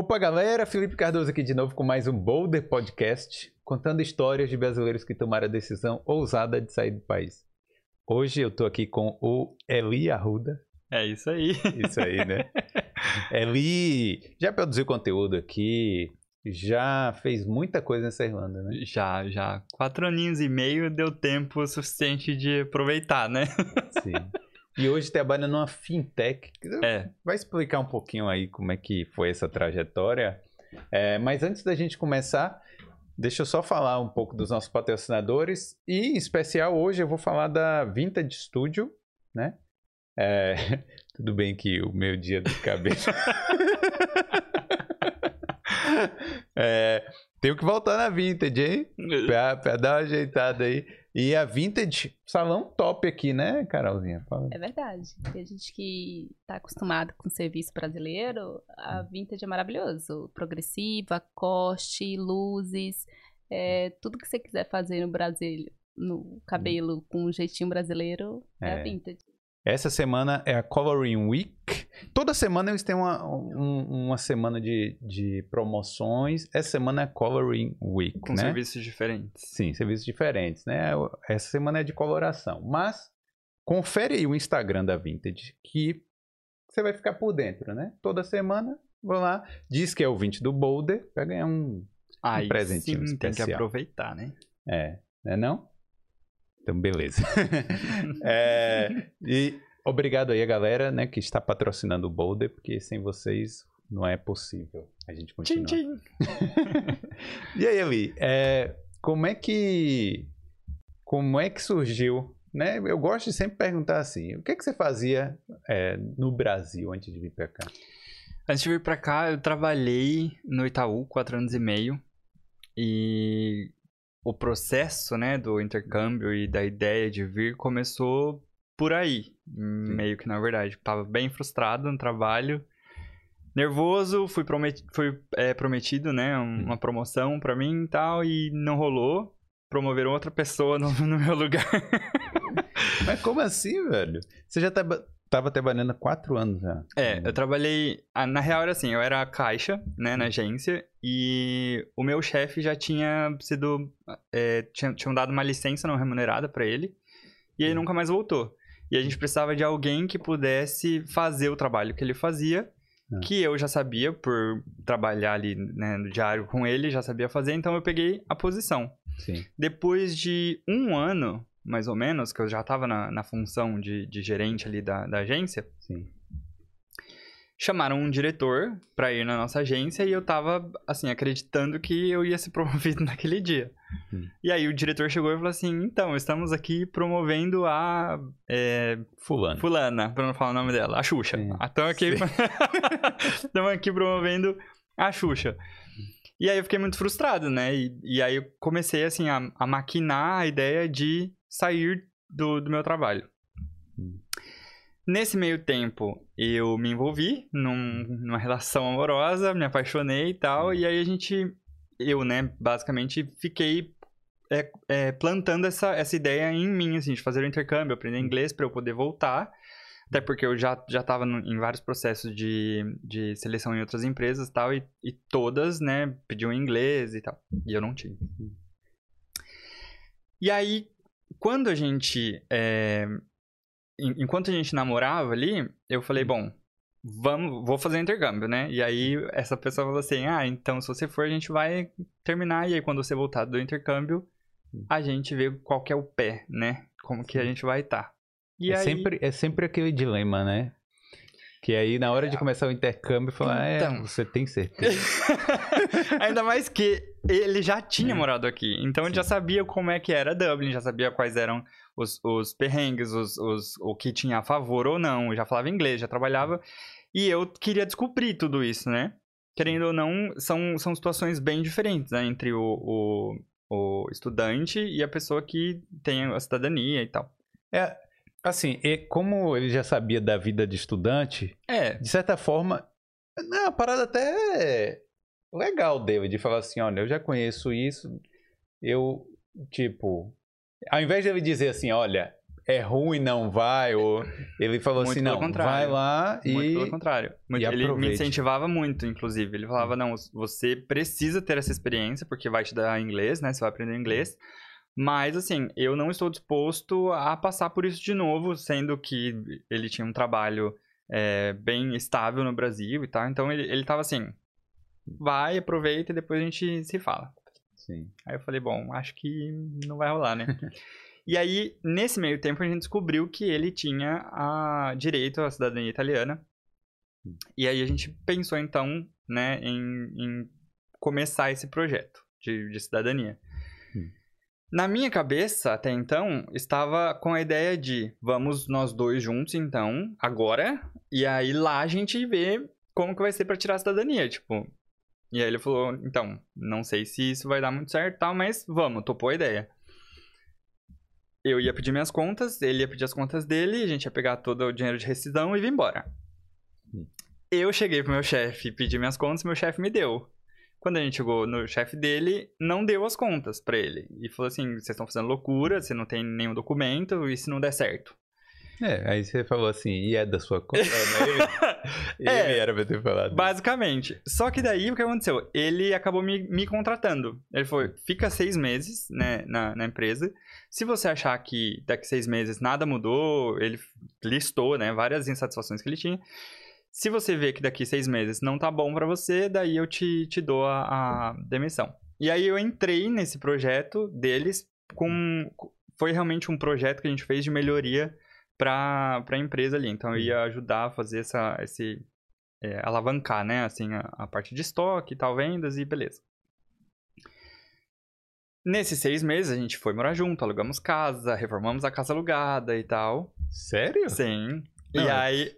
Opa, galera! Felipe Cardoso aqui de novo com mais um Boulder Podcast, contando histórias de brasileiros que tomaram a decisão ousada de sair do país. Hoje eu tô aqui com o Eli Arruda. É isso aí. Isso aí, né? Eli já produziu conteúdo aqui, já fez muita coisa nessa Irlanda, né? Já, já. Quatro aninhos e meio deu tempo suficiente de aproveitar, né? Sim. E hoje trabalha numa fintech. É. Vai explicar um pouquinho aí como é que foi essa trajetória. É, mas antes da gente começar, deixa eu só falar um pouco dos nossos patrocinadores. E em especial hoje eu vou falar da Vintage Studio, né? É, tudo bem que o meu dia de cabeça. é, tenho que voltar na Vintage, hein? Pra, pra dar uma ajeitada aí. E a Vintage, salão top aqui, né, Carolzinha? Fala. É verdade. Tem gente que tá acostumado com o serviço brasileiro, a Vintage é maravilhoso. Progressiva, coste, luzes, é, tudo que você quiser fazer no Brasil, no cabelo com um jeitinho brasileiro, é, É. a Vintage. Essa semana é a Coloring Week. Toda semana eles têm uma, um- uma semana de, de promoções. Essa semana é Coloring Week, Com né? serviços diferentes. Sim, serviços diferentes, né? Essa semana é de coloração. Mas confere aí o Instagram da Vintage, que você vai ficar por dentro, né? Toda semana, vou lá, diz que é o 20 do Boulder, vai ganhar um... Aí presentinho sim, tem que especial. aproveitar, né? É, né não? Então, beleza. É, e obrigado aí a galera, né, que está patrocinando o Boulder, porque sem vocês não é possível a gente continuar. Tchim, tchim. E aí, Eli, é, como é que como é que surgiu, né? Eu gosto de sempre perguntar assim, o que é que você fazia é, no Brasil antes de vir para cá? Antes de vir pra cá, eu trabalhei no Itaú quatro anos e meio. E o processo, né, do intercâmbio e da ideia de vir começou por aí. Meio que, na verdade. Tava bem frustrado no trabalho. Nervoso, fui, fui é, prometido, né, um- uma promoção pra mim e tal, e não rolou. Promoveram outra pessoa no, no meu lugar. Mas como assim, velho? Você já tava, tava trabalhando há quatro anos já. É, eu trabalhei. ah, Na real era assim, eu era caixa, né, na agência, e o meu chefe já tinha sido. É, tinha, tinham dado uma licença não remunerada pra ele, e ele nunca mais voltou. E a gente precisava de alguém que pudesse fazer o trabalho que ele fazia, Ah. que eu já sabia, por trabalhar ali né, no diário com ele, já sabia fazer, então eu peguei a posição. Sim. Depois de um ano, mais ou menos, que eu já estava na, na função de, de gerente ali da, da agência, Sim. chamaram um diretor pra ir na nossa agência e eu tava, assim, acreditando que eu ia ser promovido naquele dia. Hum. E aí o diretor chegou e falou assim, então, estamos aqui promovendo a é, Fulano. fulana, pra não falar o nome dela, a Xuxa. Sim. Estamos aqui, estamos aqui promovendo a Xuxa. E aí eu fiquei muito frustrado, né? E, e aí eu comecei, assim, a, a maquinar a ideia de sair do, do meu trabalho. Hum. Nesse meio tempo, eu me envolvi num- numa relação amorosa, me apaixonei e tal, e aí a gente, eu, né, basicamente fiquei é, é, plantando essa, essa ideia em mim, assim, de fazer o intercâmbio, aprender inglês para eu poder voltar, até porque eu já, já tava no- em vários processos de, de seleção em outras empresas e tal, e, e todas, né, pediam inglês e tal, e eu não tinha. E aí, quando a gente. é, en- enquanto a gente namorava ali, eu falei, bom, vamos, vou fazer intercâmbio, né? E aí essa pessoa falou assim: ah, então se você for, a gente vai terminar. E aí quando você voltar do intercâmbio, a gente vê qual que é o pé, né? Como que a gente vai estar. E é, aí. sempre, é sempre aquele dilema, né? Que aí, na hora de começar o intercâmbio, falar, é, Então. você tem certeza. Ainda mais que ele já tinha morado aqui. Então ele já sabia como é que era Dublin, já sabia quais eram os, os perrengues, os, os, o que tinha a favor ou não. Já falava inglês, já trabalhava. E eu queria descobrir tudo isso, né? Querendo ou não, são, são situações bem diferentes, né? Entre o, o, o estudante e a pessoa que tem a cidadania e tal. É, assim, e como ele já sabia da vida de estudante, É, de certa forma, é uma parada até legal dele, de falar assim, olha, eu já conheço isso, eu, tipo, ao invés de ele dizer assim, olha, é ruim, não vai, ou ele falou Muito assim, não, contrário. vai lá Muito e... pelo contrário. Muito- ele me incentivava muito, inclusive. Ele falava, não, você precisa ter essa experiência, porque vai te dar inglês, né? Você vai aprender inglês. Mas, assim, eu não estou disposto a passar por isso de novo, sendo que ele tinha um trabalho é, bem estável no Brasil e tal. Então, ele, ele tava assim, vai, aproveita e depois a gente se fala. Sim. Aí eu falei, bom, acho que não vai rolar, né? e aí, nesse meio tempo, a gente descobriu que ele tinha a direito à cidadania italiana. E aí a gente pensou, então, né, em, em começar esse projeto de, de cidadania. Na minha cabeça, até então, estava com a ideia de vamos nós dois juntos, então, agora, e aí lá a gente vê como que vai ser pra tirar a cidadania, tipo. E aí ele falou, então, não sei se isso vai dar muito certo e tal, mas vamos, topou a ideia. Eu ia pedir minhas contas, ele ia pedir as contas dele, a gente ia pegar todo o dinheiro de rescisão e vir embora. Hum. Eu cheguei pro meu chefe, pedi minhas contas, meu chefe me deu. Quando a gente chegou no chefe dele, não deu as contas pra ele. E falou assim: vocês estão fazendo loucura, você não tem nenhum documento, e se não der certo? É, aí você falou assim, e é da sua conta? É, mas ele, ele É. era pra ter falado. Basicamente. Só que daí o que aconteceu? Ele acabou me, me contratando. Ele falou: fica seis meses né, na, na empresa. Se você achar que daqui seis meses nada mudou, ele listou né, várias insatisfações que ele tinha. Se você vê que daqui seis meses não tá bom pra você, daí eu te, te dou a, a demissão. E aí eu entrei nesse projeto deles com. Foi realmente um projeto que a gente fez de melhoria para a empresa ali. Então eu ia ajudar a fazer essa, esse, é, alavancar, né? Assim, a, a parte de estoque e tal, vendas e beleza. Nesses seis meses a gente foi morar junto, alugamos casa, reformamos a casa alugada e tal. Sério? Sim. Não, e é- aí.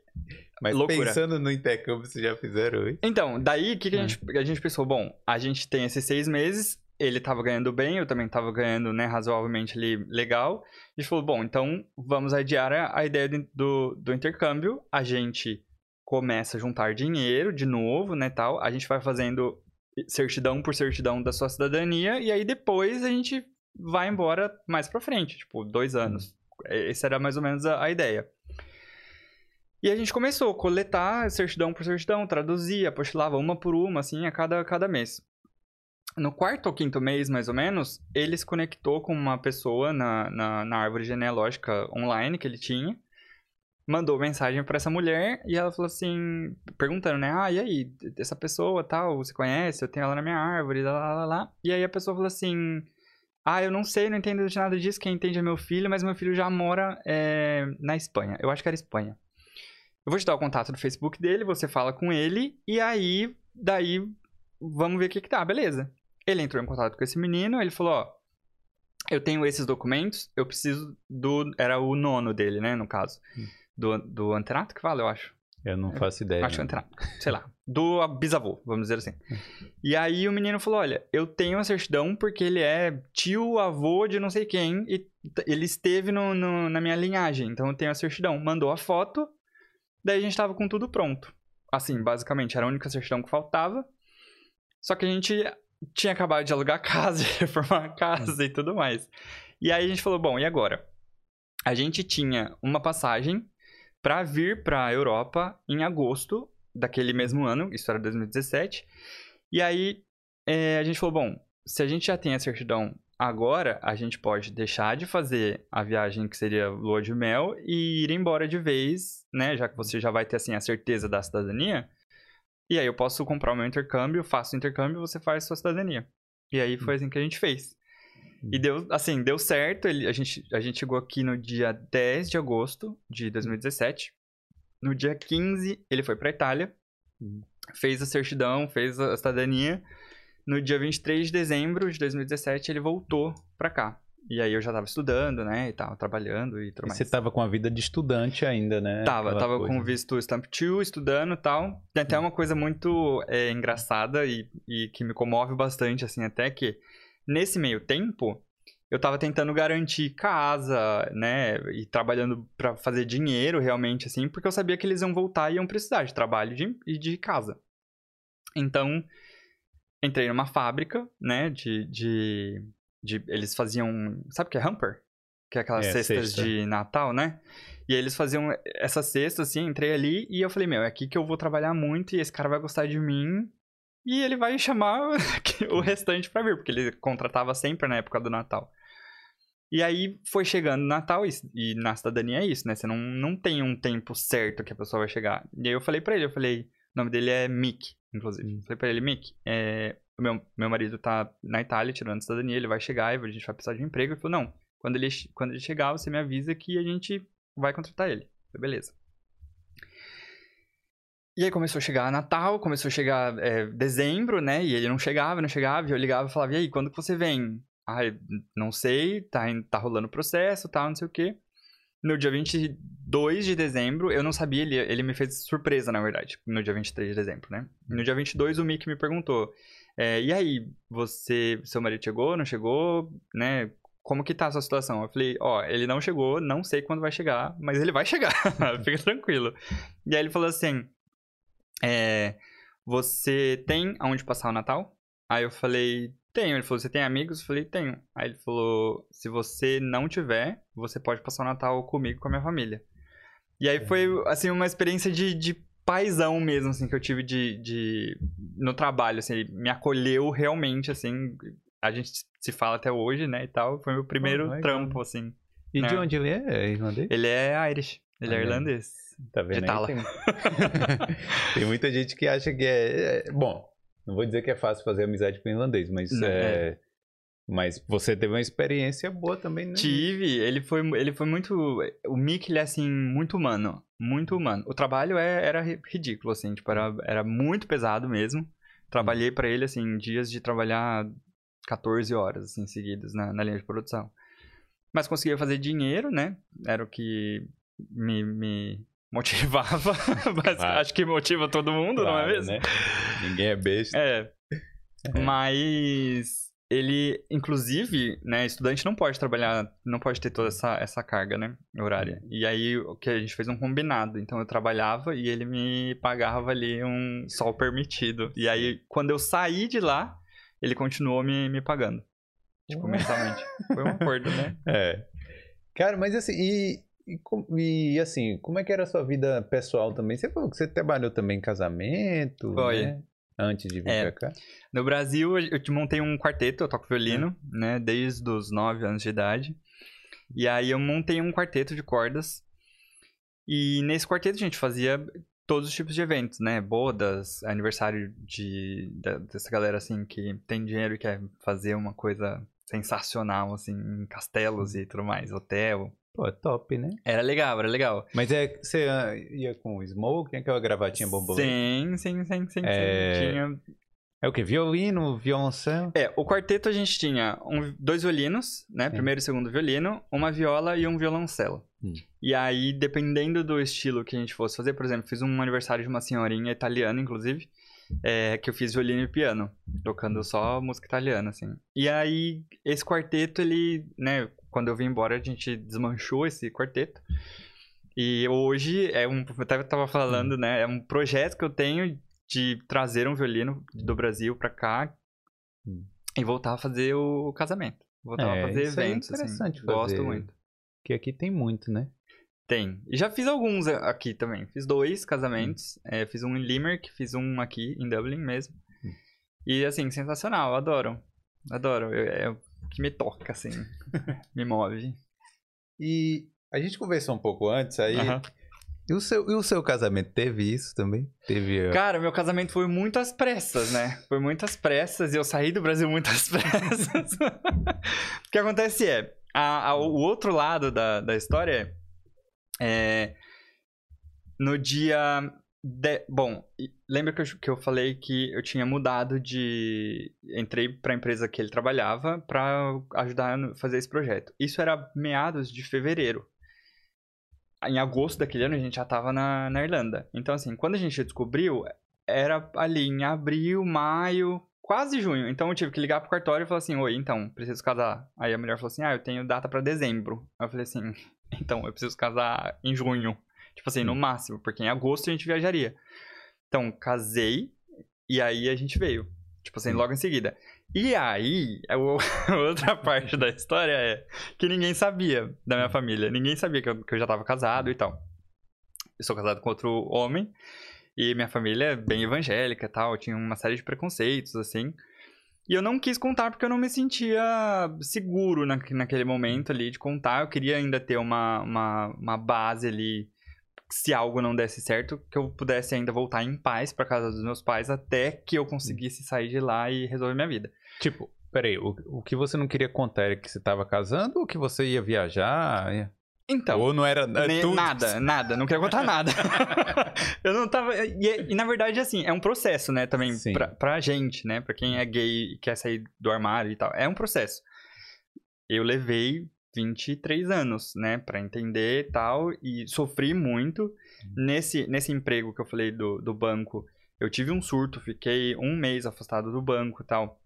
Mas Loucura. pensando no intercâmbio, vocês já fizeram isso? Então, daí o que, que a, É. gente, a gente pensou? Bom, a gente tem esses seis meses, ele tava ganhando bem, eu também tava ganhando, né, razoavelmente ali legal. A gente falou, bom, então vamos adiar a, a ideia do- do, do intercâmbio. A gente começa a juntar dinheiro de novo, né, tal. A gente vai fazendo certidão por certidão da sua cidadania e aí depois a gente vai embora mais pra frente, tipo, dois anos. Essa era mais ou menos a, a ideia. E a gente começou a coletar certidão por certidão, traduzia, apostilava uma por uma, assim, a cada, cada mês. No quarto ou quinto mês, mais ou menos, ele se conectou com uma pessoa na, na, na árvore genealógica online que ele tinha, mandou mensagem pra essa mulher e ela falou assim, perguntando, né, ah, e aí, essa pessoa tal, você conhece? Eu tenho ela na minha árvore, lá, lá, lá, lá. E aí a pessoa falou assim, ah, eu não sei, não entendo de nada disso, quem entende é meu filho, mas meu filho já mora é, na Espanha. Eu acho que era Espanha. Eu vou te dar o contato do Facebook dele, você fala com ele, e aí, daí, vamos ver o que que tá, beleza. Ele entrou em contato com esse menino, ele falou, ó, eu tenho esses documentos, eu preciso do... Era o nono dele, né, no caso. Hum. Do, do antenato que fala, eu acho. Eu não faço ideia. Acho que é não. antenato. Sei lá. Do bisavô, vamos dizer assim. E aí o menino falou: Olha, eu tenho a certidão porque ele é tio, avô de não sei quem e ele esteve no, no- na minha linhagem. Então eu tenho a certidão. Mandou a foto, daí a gente tava com tudo pronto. Assim, basicamente, era a única certidão que faltava. Só que a gente tinha acabado de alugar casa, reformar a casa e tudo mais. E aí a gente falou: Bom, e agora? A gente tinha uma passagem para vir para a Europa em agosto daquele mesmo ano, isso era 2017. E aí é, a gente falou, bom, se a gente já tem a certidão agora, a gente pode deixar de fazer a viagem que seria lua de mel e ir embora de vez, né? Já que você já vai ter assim a certeza da cidadania. E aí eu posso comprar o meu intercâmbio, faço o intercâmbio, você faz a sua cidadania. E aí foi assim que a gente fez. E deu, assim, deu certo. Ele, a, gente, a gente chegou aqui no dia 10 de agosto de 2017. No dia 15, ele foi pra Itália. Hum. Fez a certidão, fez a cidadania. No dia 23 de dezembro de 2017, ele voltou pra cá. E aí eu já tava estudando, né, e tal, trabalhando e tudo E mais. você tava com a vida de estudante ainda, né? Tava, Aquela tava coisa. com visto Stamp 2, estudando e tal. Tem até uma coisa muito é, engraçada e, e que me comove bastante, assim, até que nesse meio tempo eu tava tentando garantir casa, né, e trabalhando pra fazer dinheiro realmente, assim, porque eu sabia que eles iam voltar e iam precisar de trabalho de- e de casa. Então, entrei numa fábrica, né, de, de, de- Eles faziam... Sabe o que é hamper? que é aquelas É, cestas cesta. de Natal, né? E eles faziam essa cesta, assim, entrei ali e eu falei, meu, é aqui que eu vou trabalhar muito e esse cara vai gostar de mim e ele vai chamar o restante pra vir, porque ele contratava sempre na época do Natal. E aí foi chegando o Natal, e, e na cidadania é isso, né? Você não, não tem um tempo certo que a pessoa vai chegar. E aí eu falei pra ele, eu falei, o nome dele é Mick, inclusive. Falei pra ele, Mick, é, meu, meu marido tá na Itália tirando cidadania, ele vai chegar e a gente vai precisar de um emprego. Ele falou, não, quando ele, quando ele chegar, você me avisa que a gente vai contratar ele. Falei, beleza. E aí começou a chegar Natal, começou a chegar é, dezembro, né? E ele não chegava, não chegava, e eu ligava e falava, e aí, quando que você vem? Ai, não sei, tá, tá rolando o processo, tal, não sei o quê. No dia 22 de dezembro, eu não sabia, ele, ele me fez surpresa, na verdade, no dia 23 de dezembro, né? No dia 22, o Mick me perguntou, é, e aí, você, seu marido chegou, não chegou, né? Como que tá a sua situação? Eu falei, ó, ele não chegou, não sei quando vai chegar, mas ele vai chegar, fica tranquilo. E aí ele falou assim, é, você tem aonde passar o Natal? Aí eu falei, tenho. Ele falou, você tem amigos? Eu falei, tenho. Aí ele falou, se você não tiver, você pode passar o Natal comigo, com a minha família. E aí foi, assim, uma experiência de, de paizão mesmo, assim, que eu tive de, de... no trabalho, assim, ele me acolheu realmente, assim, a gente se fala até hoje, né, e tal. Foi meu primeiro legal. trampo, assim. E de Né? onde ele é? É irlandês? Ele é Irish, ele é Ah, é. irlandês. Tá vendo de Tala. aí? Tem... tem muita gente que acha que é... é- Bom, não vou dizer que é fácil fazer amizade com irlandês, mas Não, é... Mas você teve uma experiência boa também, né? Tive, ele foi, ele foi muito. O Mick, ele é assim, muito humano. Muito humano. O trabalho é, era ri- ridículo, assim, tipo, era, era muito pesado mesmo. Trabalhei pra ele, assim, dias de trabalhar 14 horas, assim, seguidas na, na linha de produção. Mas conseguia fazer dinheiro, né? Era o que me, me motivava. Mas Claro. acho que motiva todo mundo, não é Claro, mesmo? né? Ninguém é besta. É. Mas ele, inclusive, né, estudante não pode trabalhar, não pode ter toda essa, essa carga, né, horária. E aí o que a gente fez um combinado. Então eu trabalhava e ele me pagava ali um sol permitido. E aí quando eu saí de lá, ele continuou me, me pagando. Tipo, mensalmente. Foi um acordo, né? É. Cara, mas assim, e, e, e, assim, como é que era a sua vida pessoal também? Você falou que você trabalhou também em casamento, Foi. né? Antes de vir É. pra cá. No Brasil, eu te montei um quarteto, eu toco violino, né, desde os 9 anos de idade. E aí eu montei um quarteto de cordas. E nesse quarteto a gente fazia todos os tipos de eventos, né? Bodas, aniversário de da- dessa galera assim que tem dinheiro e quer fazer uma coisa sensacional assim, em castelos e tudo mais, hotel. Pô, top, né? Era legal, era legal. Mas é, você ia com smoke, aquela gravatinha borboleta? Sim, sim, sim, sim, É, sim. Tinha É o quê? Violino, violoncelo? É, o quarteto a gente tinha um- dois violinos, né? Primeiro e segundo violino, uma viola e um violoncelo. Hum. E aí, dependendo do estilo que a gente fosse fazer, por exemplo, fiz um aniversário de uma senhorinha italiana, inclusive, é, que eu fiz violino e piano, tocando só música italiana, assim. E aí, esse quarteto, ele, né, quando eu vim embora, a gente desmanchou esse quarteto. E hoje é um, eu até tava falando, né, é um projeto que eu tenho de trazer um violino do Brasil pra cá Hum. e voltar a fazer o casamento. Voltar É, a fazer é eventos, assim. interessante Gosto fazer. muito. Que aqui tem muito, né? Tem. E já fiz alguns aqui também. Fiz dois casamentos. Hum. É, fiz um em Limerick, fiz um aqui em Dublin mesmo. E assim, sensacional, adoro. Adoro. É o que me toca, assim. me move. E a gente conversou um pouco antes aí. E, o seu, e o seu casamento teve isso também? Teve. Cara, meu casamento foi muitas pressas, né? Foi muitas pressas e eu saí do Brasil muitas pressas. o que acontece é, a- a- o outro lado da, da história é. No dia. De- bom, lembra que eu, que eu falei que eu tinha mudado de. Entrei pra empresa que ele trabalhava pra ajudar a fazer esse projeto. Isso era meados de fevereiro em agosto daquele ano a gente já tava na, na Irlanda. Então, assim, quando a gente descobriu, era ali em abril, maio, quase junho. Então eu tive que ligar pro cartório e falar assim: Oi, então, preciso casar. Aí a mulher falou assim: Ah, eu tenho data pra dezembro. Aí eu falei assim: Então, eu preciso casar em junho. Tipo assim, no máximo, porque em agosto a gente viajaria. Então, casei e aí a gente veio. tipo assim, logo em seguida. E aí, a o- a outra parte da história é que ninguém sabia da minha família. Ninguém sabia que eu, que eu já tava casado e tal. Eu sou casado com outro homem. E minha família é bem evangélica e tal. Tinha uma série de preconceitos, assim. E eu não quis contar porque eu não me sentia seguro na, naquele momento ali de contar. Eu queria ainda ter uma, uma, uma base ali, se algo não desse certo, que eu pudesse ainda voltar em paz pra casa dos meus pais até que eu conseguisse sair de lá e resolver minha vida. Tipo, peraí, o, o que você não queria contar era que você tava casando ou que você ia viajar? Ia- Então, ou não era é Ne- tudo? Nada, nada, não queria contar nada. eu não tava. E, e, na verdade, assim, é um processo, né, também, Sim. pra, pra gente, né? Pra quem é gay e quer sair do armário e tal. É um processo. Eu levei 23 anos, né, pra entender e tal, e sofri muito. Nesse, nesse emprego que eu falei do, do banco, eu tive um surto, fiquei um mês afastado do banco e tal.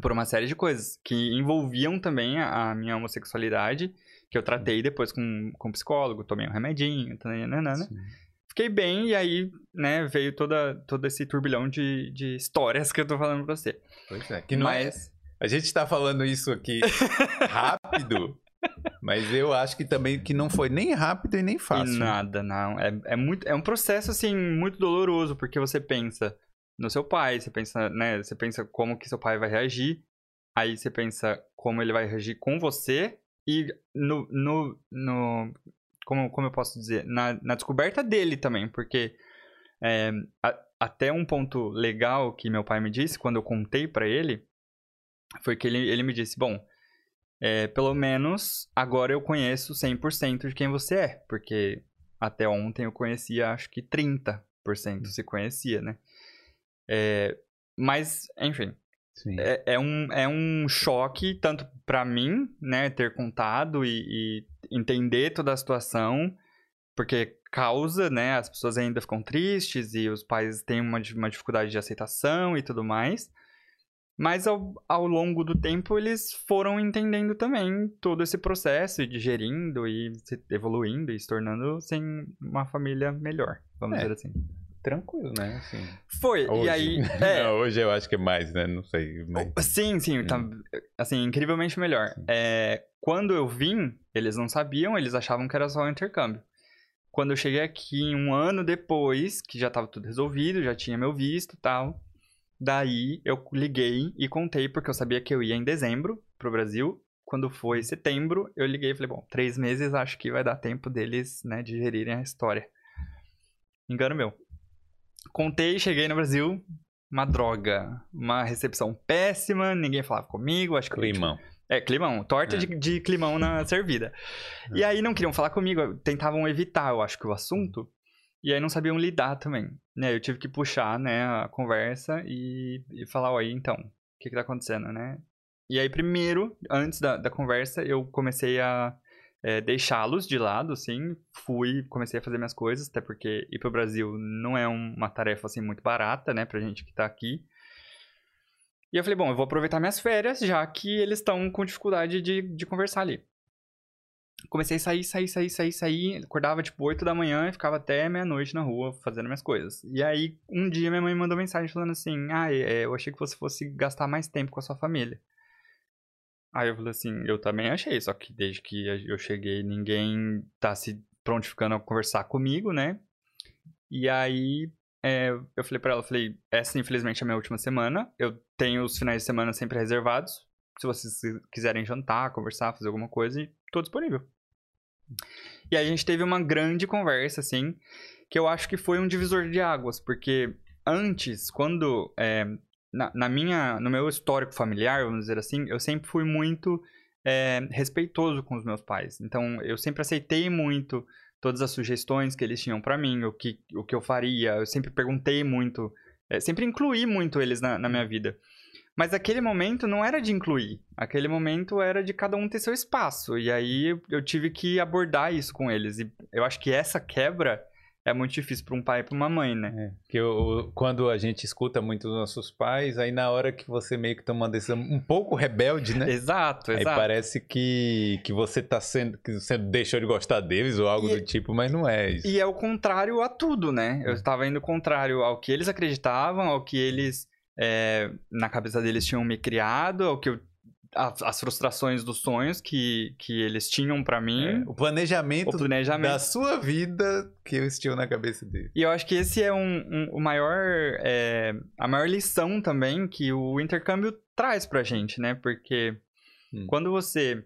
Por uma série de coisas que envolviam também a, a minha homossexualidade, que eu tratei depois com, com psicólogo, tomei um remedinho, tananana. Sim. Fiquei bem e aí, né, veio toda, todo esse turbilhão de, de histórias que eu tô falando pra você. Pois é. Que não é- Mas, A gente tá falando isso aqui rápido, mas eu acho que também que não foi nem rápido e nem fácil. nada, não. É, é, muito, é um processo, assim, muito doloroso, porque você pensa no seu pai, você pensa, né, você pensa como que seu pai vai reagir, aí você pensa como ele vai reagir com você, e no, no, no como, como eu posso dizer, na, na descoberta dele também, porque é, a- até um ponto legal que meu pai me disse quando eu contei pra ele foi que ele, ele me disse: Bom, é, pelo menos agora eu conheço 100% de quem você é, porque até ontem eu conhecia acho que 30% se conhecia, né? É, mas, enfim, é, é um, é um choque, tanto pra mim, né, ter contado e, e entender toda a situação, porque causa, né, as pessoas ainda ficam tristes e os pais têm uma, uma dificuldade de aceitação e tudo mais. Mas ao, ao longo do tempo eles foram entendendo também todo esse processo e digerindo e se evoluindo e se tornando assim, uma família melhor, vamos É. dizer assim. Tranquilo, né? Assim, Foi, hoje. e aí. É, Não, hoje eu acho que é mais, né? Não sei. Mas... Sim, sim, tá, Hum. assim, incrivelmente melhor. É, quando eu vim, eles não sabiam, eles achavam que era só um intercâmbio. Quando eu cheguei aqui, um ano depois, que já tava tudo resolvido, já tinha meu visto e tal, daí eu liguei e contei, porque eu sabia que eu ia em dezembro pro Brasil. Quando foi setembro, eu liguei e falei, bom, três meses acho que vai dar tempo deles, né, digerirem a história. Engano meu. Contei, cheguei no Brasil, uma droga, uma recepção péssima, ninguém falava comigo, acho que Climão. é, climão. Torta É. de, de climão na servida. E aí não queriam falar comigo, tentavam evitar, eu acho que o assunto. E aí não sabiam lidar também. Né? Eu tive que puxar, né, a conversa e, e falar, oi, então, o que que tá acontecendo, né? E aí primeiro, antes da, da conversa, eu comecei a é, deixá-los de lado, assim. Fui, comecei a fazer minhas coisas, até porque ir pro Brasil não é um- uma tarefa, assim, muito barata, né, pra gente que tá aqui. E eu falei, bom, eu vou aproveitar minhas férias, já que eles estão com dificuldade de, de conversar ali. Comecei a sair, sair, sair, sair, sair. Acordava tipo 8 da manhã e ficava até meia-noite na rua fazendo minhas coisas. E aí, um dia minha mãe mandou mensagem falando assim: Ah, é, eu achei que você fosse gastar mais tempo com a sua família. Aí eu falei assim: Eu também achei, só que desde que eu cheguei, ninguém tá se prontificando a conversar comigo, né? E aí é, eu falei pra ela, falei, essa infelizmente é a minha última semana. Eu tenho os finais de semana sempre reservados. Se vocês quiserem jantar, conversar, fazer alguma coisa, tô disponível. E a gente teve uma grande conversa, assim, que eu acho que foi um divisor de águas, porque antes, quando é, na, na minha, no meu histórico familiar, vamos dizer assim, eu sempre fui muito é, respeitoso com os meus pais. Então, eu sempre aceitei muito todas as sugestões que eles tinham pra mim, o que, o que eu faria. Eu sempre perguntei muito, é, sempre incluí muito eles na, na minha vida. Mas aquele momento não era de incluir. Aquele momento era de cada um ter seu espaço. E aí eu, tive que abordar isso com eles. E eu acho que essa quebra é muito difícil para um pai e para uma mãe, né? É, que eu- quando a gente escuta muito os nossos pais, aí na hora que você meio que toma uma decisão um pouco rebelde, né? Exato, Aí exato. parece que, que você tá sendo. que você deixou de gostar deles ou algo E- do tipo, mas não é isso. E é o contrário a tudo, né? Eu estava indo contrário ao que eles acreditavam, ao que eles é, na cabeça deles tinham me criado, o que eu as frustrações dos sonhos que, que eles tinham para mim. É, o, planejamento o planejamento da sua vida que eles tinham na cabeça deles. E eu acho que esse é um, um o maior, é, a maior lição também que o intercâmbio traz pra gente, né? Porque hum. quando você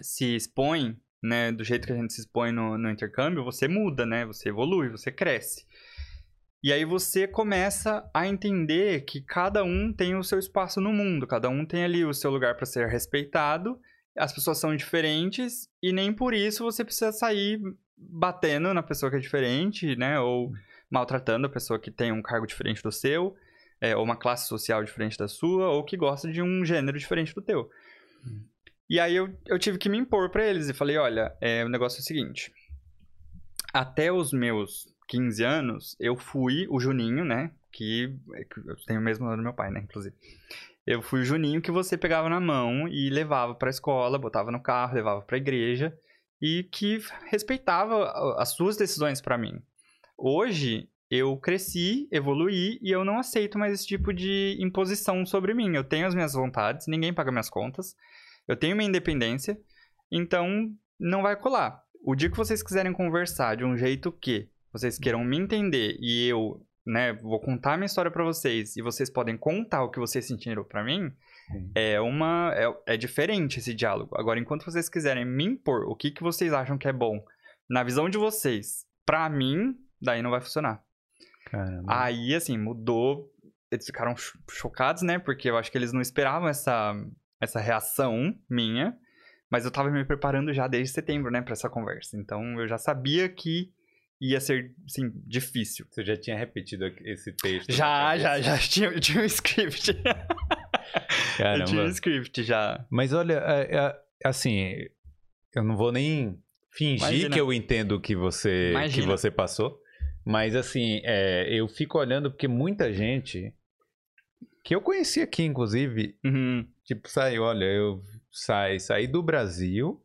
se expõe, né, do jeito que a gente se expõe no, no intercâmbio, você muda, né? Você evolui, você cresce. E aí você começa a entender que cada um tem o seu espaço no mundo, cada um tem ali o seu lugar para ser respeitado, as pessoas são diferentes e nem por isso você precisa sair batendo na pessoa que é diferente, né? Ou maltratando a pessoa que tem um cargo diferente do seu, é, ou uma classe social diferente da sua, ou que gosta de um gênero diferente do teu. Hum. E aí eu, eu tive que me impor para eles e falei, olha, é, o negócio é o seguinte, até os meus 15 anos, eu fui o Juninho, né? Que eu tenho o mesmo nome do meu pai, né? Inclusive. Eu fui o Juninho que você pegava na mão e levava pra escola, botava no carro, levava pra igreja e que respeitava as suas decisões para mim. Hoje, eu cresci, evoluí e eu não aceito mais esse tipo de imposição sobre mim. Eu tenho as minhas vontades, ninguém paga minhas contas, eu tenho minha independência, então não vai colar. O dia que vocês quiserem conversar de um jeito que vocês queiram me entender e eu, né, vou contar a minha história para vocês e vocês podem contar o que vocês sentiram para mim, Sim. é uma é, é diferente esse diálogo. Agora, enquanto vocês quiserem me impor o que, que vocês acham que é bom na visão de vocês, para mim, daí não vai funcionar. Caramba. Aí, assim, mudou. Eles ficaram chocados, né? Porque eu acho que eles não esperavam essa, essa reação minha. Mas eu tava me preparando já desde setembro, né, pra essa conversa. Então eu já sabia que ia ser, assim, difícil. Você já tinha repetido esse texto? Já, já, já. Tinha, tinha um script. Caramba. Eu tinha um script já. Mas olha, é, é, assim, eu não vou nem fingir Imagina. que eu entendo que você, que você passou. Mas, assim, é, eu fico olhando porque muita gente que eu conheci aqui, inclusive, uhum. tipo, saiu, olha, eu saí, saí do Brasil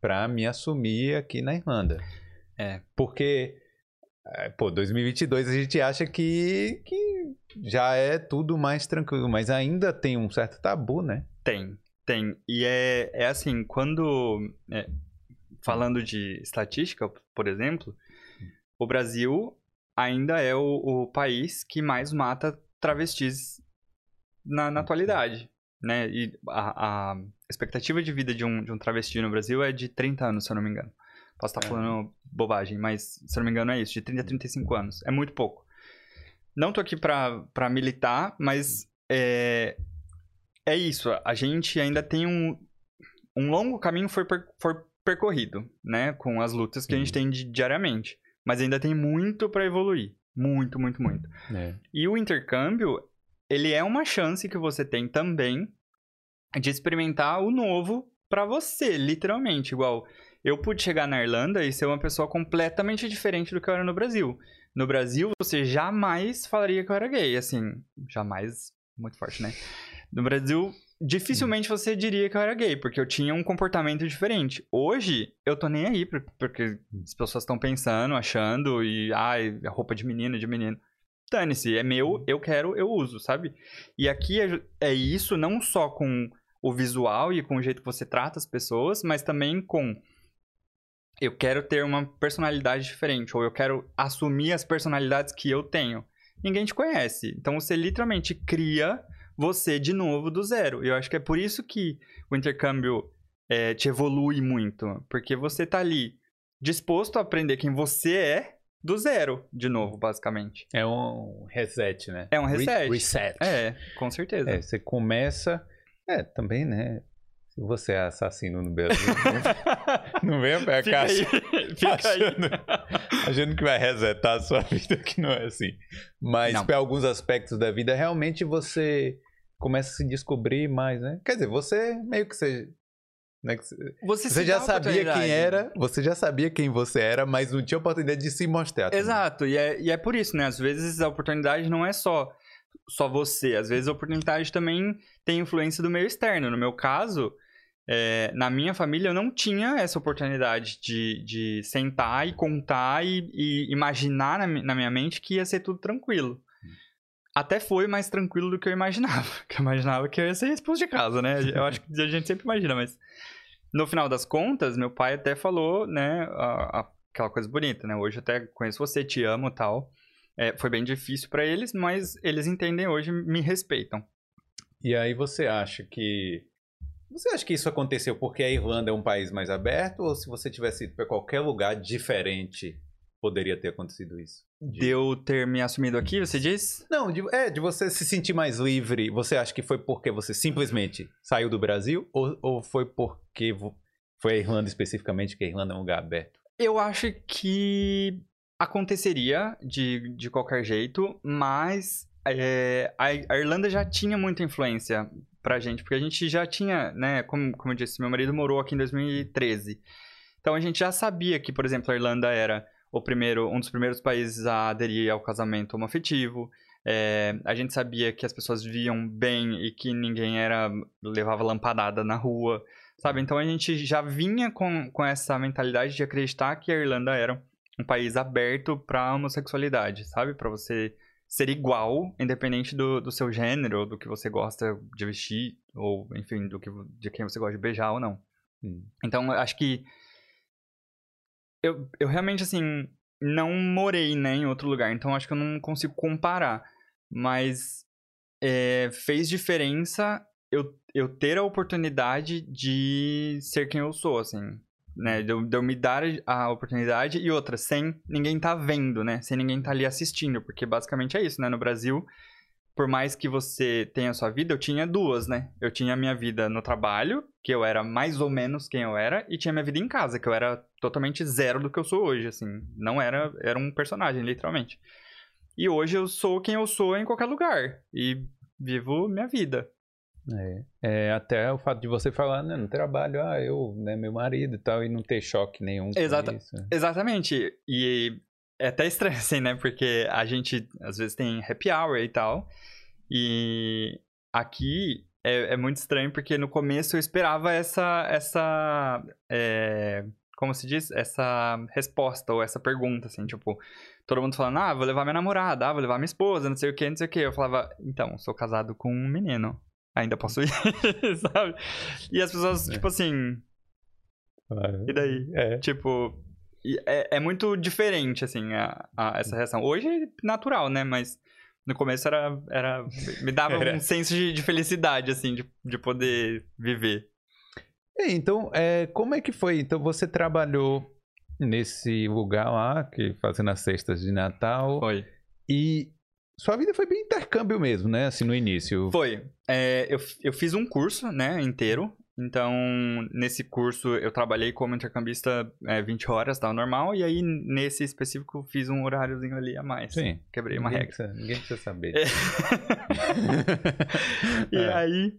pra me assumir aqui na Irlanda. É. Porque, é, pô, 2022 a gente acha que, que já é tudo mais tranquilo, mas ainda tem um certo tabu, né? Tem, tem. E é, é assim, quando. É, falando de estatística, por exemplo, o Brasil ainda é o, o país que mais mata travestis na, na atualidade. Né? E a, a, expectativa de vida de um, de um travesti no Brasil é de 30 anos, se eu não me engano. Posso estar é. falando bobagem, mas se não me engano é isso, de 30 a 35 anos. É muito pouco. Não tô aqui pra, pra militar, mas é, é isso. A gente ainda tem um, um longo caminho foi, per, foi percorrido, né? Com as lutas que a gente tem diariamente. Mas ainda tem muito para evoluir. Muito, muito, muito. É. E o intercâmbio, ele é uma chance que você tem também de experimentar o novo para você, literalmente. Igual, eu pude chegar na Irlanda e ser uma pessoa completamente diferente do que eu era no Brasil. No Brasil, você jamais falaria que eu era gay, assim, jamais, muito forte, né? No Brasil, dificilmente você diria que eu era gay, porque eu tinha um comportamento diferente. Hoje, eu tô nem aí, porque as pessoas estão pensando, achando, e, ai, ah, roupa de menino, de menino. Dane-se, é meu, eu quero, eu uso, sabe? E aqui é, é isso não só com o visual e com o jeito que você trata as pessoas, mas também com eu quero ter uma personalidade diferente, ou eu quero assumir as personalidades que eu tenho. Ninguém te conhece. Então você literalmente cria você de novo do zero. E eu acho que é por isso que o intercâmbio é, te evolui muito. Porque você tá ali disposto a aprender quem você é do zero, de novo, basicamente. É um reset, né? É um reset. Re reset. É, com certeza. É, você começa. É, também, né? Você é assassino no Brasil, não venha pra cá achando, achando, que vai resetar a sua vida, que não é assim. Mas para alguns aspectos da vida, realmente você começa a se descobrir mais, né? Quer dizer, você meio que você né? Você, você já sabia quem era, você já sabia quem você era, mas não tinha oportunidade de se mostrar. Exato, e é, e é por isso, né? Às vezes a oportunidade não é só só você. Às vezes a oportunidade também tem influência do meio externo. No meu caso, é, na minha família eu não tinha essa oportunidade de, de sentar e contar e, e imaginar na, na, minha mente que ia ser tudo tranquilo. até foi mais tranquilo do que eu imaginava. Que eu imaginava que eu ia ser expulso de casa, né? Eu acho que a gente sempre imagina, mas no final das contas, meu pai até falou, né, a, a, aquela coisa bonita, né? Hoje eu até conheço você, te amo e tal. É, foi bem difícil para eles, mas eles entendem hoje, me respeitam. E aí você acha que você acha que isso aconteceu porque a Irlanda é um país mais aberto ou se você tivesse ido para qualquer lugar diferente poderia ter acontecido isso? De eu ter me assumido aqui, você diz? Não, de, é, de você se sentir mais livre. Você acha que foi porque você simplesmente saiu do Brasil ou, ou foi porque foi a Irlanda especificamente, que a Irlanda é um lugar aberto? Eu acho que aconteceria de, de qualquer jeito, mas é, a, a, Irlanda já tinha muita influência pra gente, porque a gente já tinha, né, como, como eu disse, meu marido morou aqui em 2013. Então a gente já sabia que, por exemplo, a Irlanda era o primeiro, um dos primeiros países a aderir ao casamento homoafetivo. É, a gente sabia que as pessoas viam bem e que ninguém era levava lampadada na rua, sabe? Então a gente já vinha com, com essa mentalidade de acreditar que a Irlanda era um país aberto para homossexualidade, sabe? Para você ser igual, independente do, do seu gênero, do que você gosta de vestir, ou enfim, do que de quem você gosta de beijar ou não. Hum. Então, acho que eu, eu realmente, assim, não morei, né, em outro lugar, então acho que eu não consigo comparar. Mas é, fez diferença eu, eu ter a oportunidade de ser quem eu sou, assim. Né, de eu, de eu me dar a oportunidade e outra, sem ninguém tá vendo, né? Sem ninguém tá ali assistindo, porque basicamente é isso, né? No Brasil, por mais que você tenha a sua vida, eu tinha duas, né? Eu tinha a minha vida no trabalho, que eu era mais ou menos quem eu era, e tinha minha vida em casa, que eu era totalmente zero do que eu sou hoje, assim. Não era, era um personagem, literalmente. E hoje eu sou quem eu sou em qualquer lugar, e vivo minha vida. É, é, até o fato de você falar né, no trabalho, ah, eu, né, meu marido e tal, e não ter choque nenhum Exata isso. Exatamente. E é até estranho, assim, né? Porque a gente, às vezes, tem happy hour e tal. E aqui é, é muito estranho porque no começo eu esperava essa. essa é, como se diz? Essa resposta ou essa pergunta, assim, tipo, todo mundo falando, ah, vou levar minha namorada, ah, vou levar minha esposa, não sei o que, não sei o que. Eu falava, então, sou casado com um menino. Ainda posso ir, sabe? E as pessoas, é. tipo assim. E daí? É. Tipo, é, é muito diferente, assim, a, a, essa reação. Hoje é natural, né? Mas no começo era. era me dava era. um senso de, de, felicidade, assim, de, de poder viver. É, então, é, como é que foi? Então, você trabalhou nesse lugar lá, que fazendo as cestas de Natal. Foi. E sua vida foi bem intercâmbio mesmo, né? Assim, no início. Foi. É, eu, eu fiz um curso, né, inteiro. Então, nesse curso, eu trabalhei como intercambista é, 20 horas, tal, normal. E aí, nesse específico, fiz um horáriozinho ali a mais. Sim. Quebrei uma ninguém regra. Precisa, ninguém precisa saber. É. e é. aí,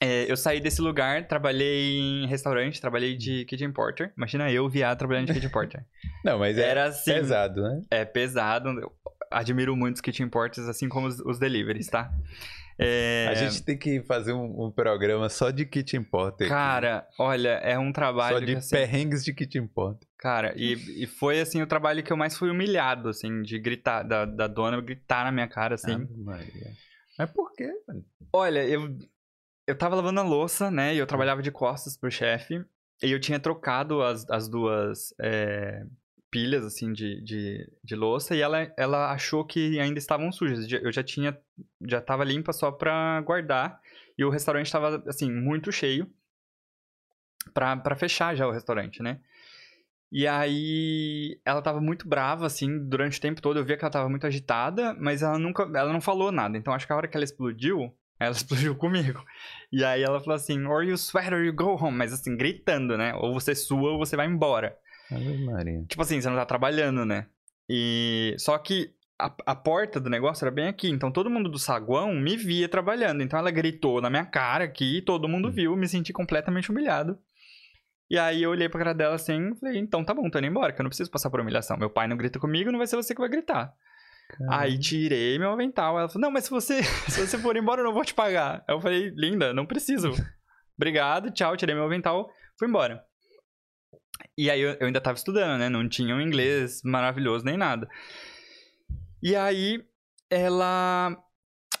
é, eu saí desse lugar, trabalhei em restaurante, trabalhei de kitchen porter. Imagina eu, viado, trabalhando de kitchen porter. Não, mas é Era assim, pesado, né? É pesado. Admiro muito os kitchen porters, assim como os, os deliveries, tá? É... A gente tem que fazer um, um, programa só de kitchen porter. Cara, aqui. olha, é um trabalho. Só de que, assim, perrengues de kitchen porter. Cara, e, e foi assim o trabalho que eu mais fui humilhado, assim, de gritar, da, da dona gritar na minha cara, assim. Ah, Maria. Mas por quê, mano? Olha, eu, eu tava lavando a louça, né? E eu trabalhava de costas pro chefe. E eu tinha trocado as, as duas é, pilhas, assim, de, de, de louça. E ela, ela achou que ainda estavam sujas. Eu já tinha... Já tava limpa só pra guardar. E o restaurante tava, assim, muito cheio. Pra fechar já o restaurante, né? E aí ela tava muito brava, assim, durante o tempo todo. Eu via que ela tava muito agitada, mas ela nunca. Ela não falou nada. Então acho que a hora que ela explodiu, ela explodiu comigo. E aí ela falou assim, or you sweat or you go home. Mas assim, gritando, né? Ou você sua ou você vai embora. Ave Maria. Tipo assim, você não tá trabalhando, né? E... Só que a, a porta do negócio era bem aqui. Então todo mundo do saguão me via trabalhando. Então ela gritou na minha cara aqui, todo mundo hum. viu. Me senti completamente humilhado. E aí eu olhei pra cara dela assim e falei, então tá bom, tô indo embora, que eu não preciso passar por humilhação. Meu pai não grita comigo, não vai ser você que vai gritar. Caramba. Aí tirei meu avental. Ela falou: Não, mas se você, se você for embora, eu não vou te pagar. Aí eu falei: Linda, não preciso. Obrigado, tchau. Tirei meu avental, fui embora. E aí eu, eu ainda tava estudando, né? Não tinha um inglês maravilhoso nem nada. E aí ela.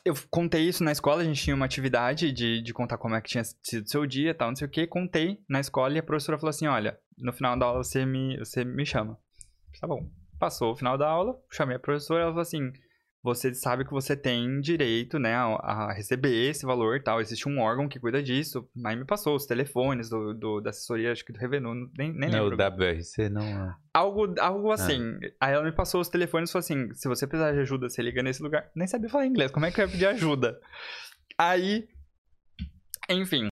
Eu contei isso na escola, a gente tinha uma atividade de, de contar como é que tinha sido seu dia tal, não sei o que. Contei na escola e a professora falou assim: olha, no final da aula você me, você me chama. Tá bom. Passou o final da aula, chamei a professora, ela falou assim: você sabe que você tem direito, né, a, receber esse valor e tal. Existe um órgão que cuida disso. Aí me passou os telefones do, do da assessoria, acho que do Revenu, nem, nem Não, lembro. o WRC não é. Algo, algo assim. Aí ela me passou os telefones e falou assim: se você precisar de ajuda, você liga nesse lugar. Nem sabia falar inglês, como é que eu ia pedir ajuda? Aí. Enfim.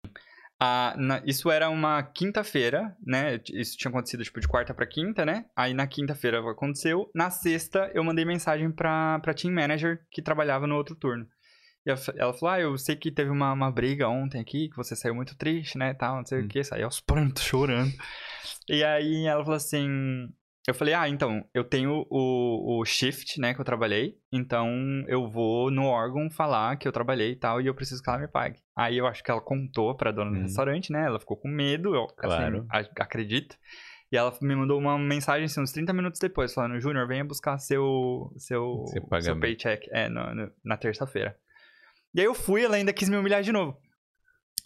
A- na- isso era uma quinta-feira, né? Isso tinha acontecido tipo de quarta pra quinta, né? Aí na quinta-feira aconteceu. Na sexta eu mandei mensagem pra, pra team manager que trabalhava no outro turno. E ela ela falou: Ah, eu sei que teve uma, uma briga ontem aqui, que você saiu muito triste, né? Tal, não sei Hum. o que, saiu aos prantos, chorando. E aí ela falou assim. Eu falei, ah, então, eu tenho o, o shift, né, que eu trabalhei, então eu vou no órgão falar que eu trabalhei e tal, e eu preciso que ela me pague. Aí eu acho que ela contou pra dona do Uhum. restaurante, né, ela ficou com medo, eu Claro. assim, acredito. E ela me mandou uma mensagem, assim, uns 30 minutos depois, falando, Júnior, venha buscar seu, seu, Seu seu paycheck, é, no- no- na terça-feira. E aí eu fui, ela ainda quis me humilhar de novo.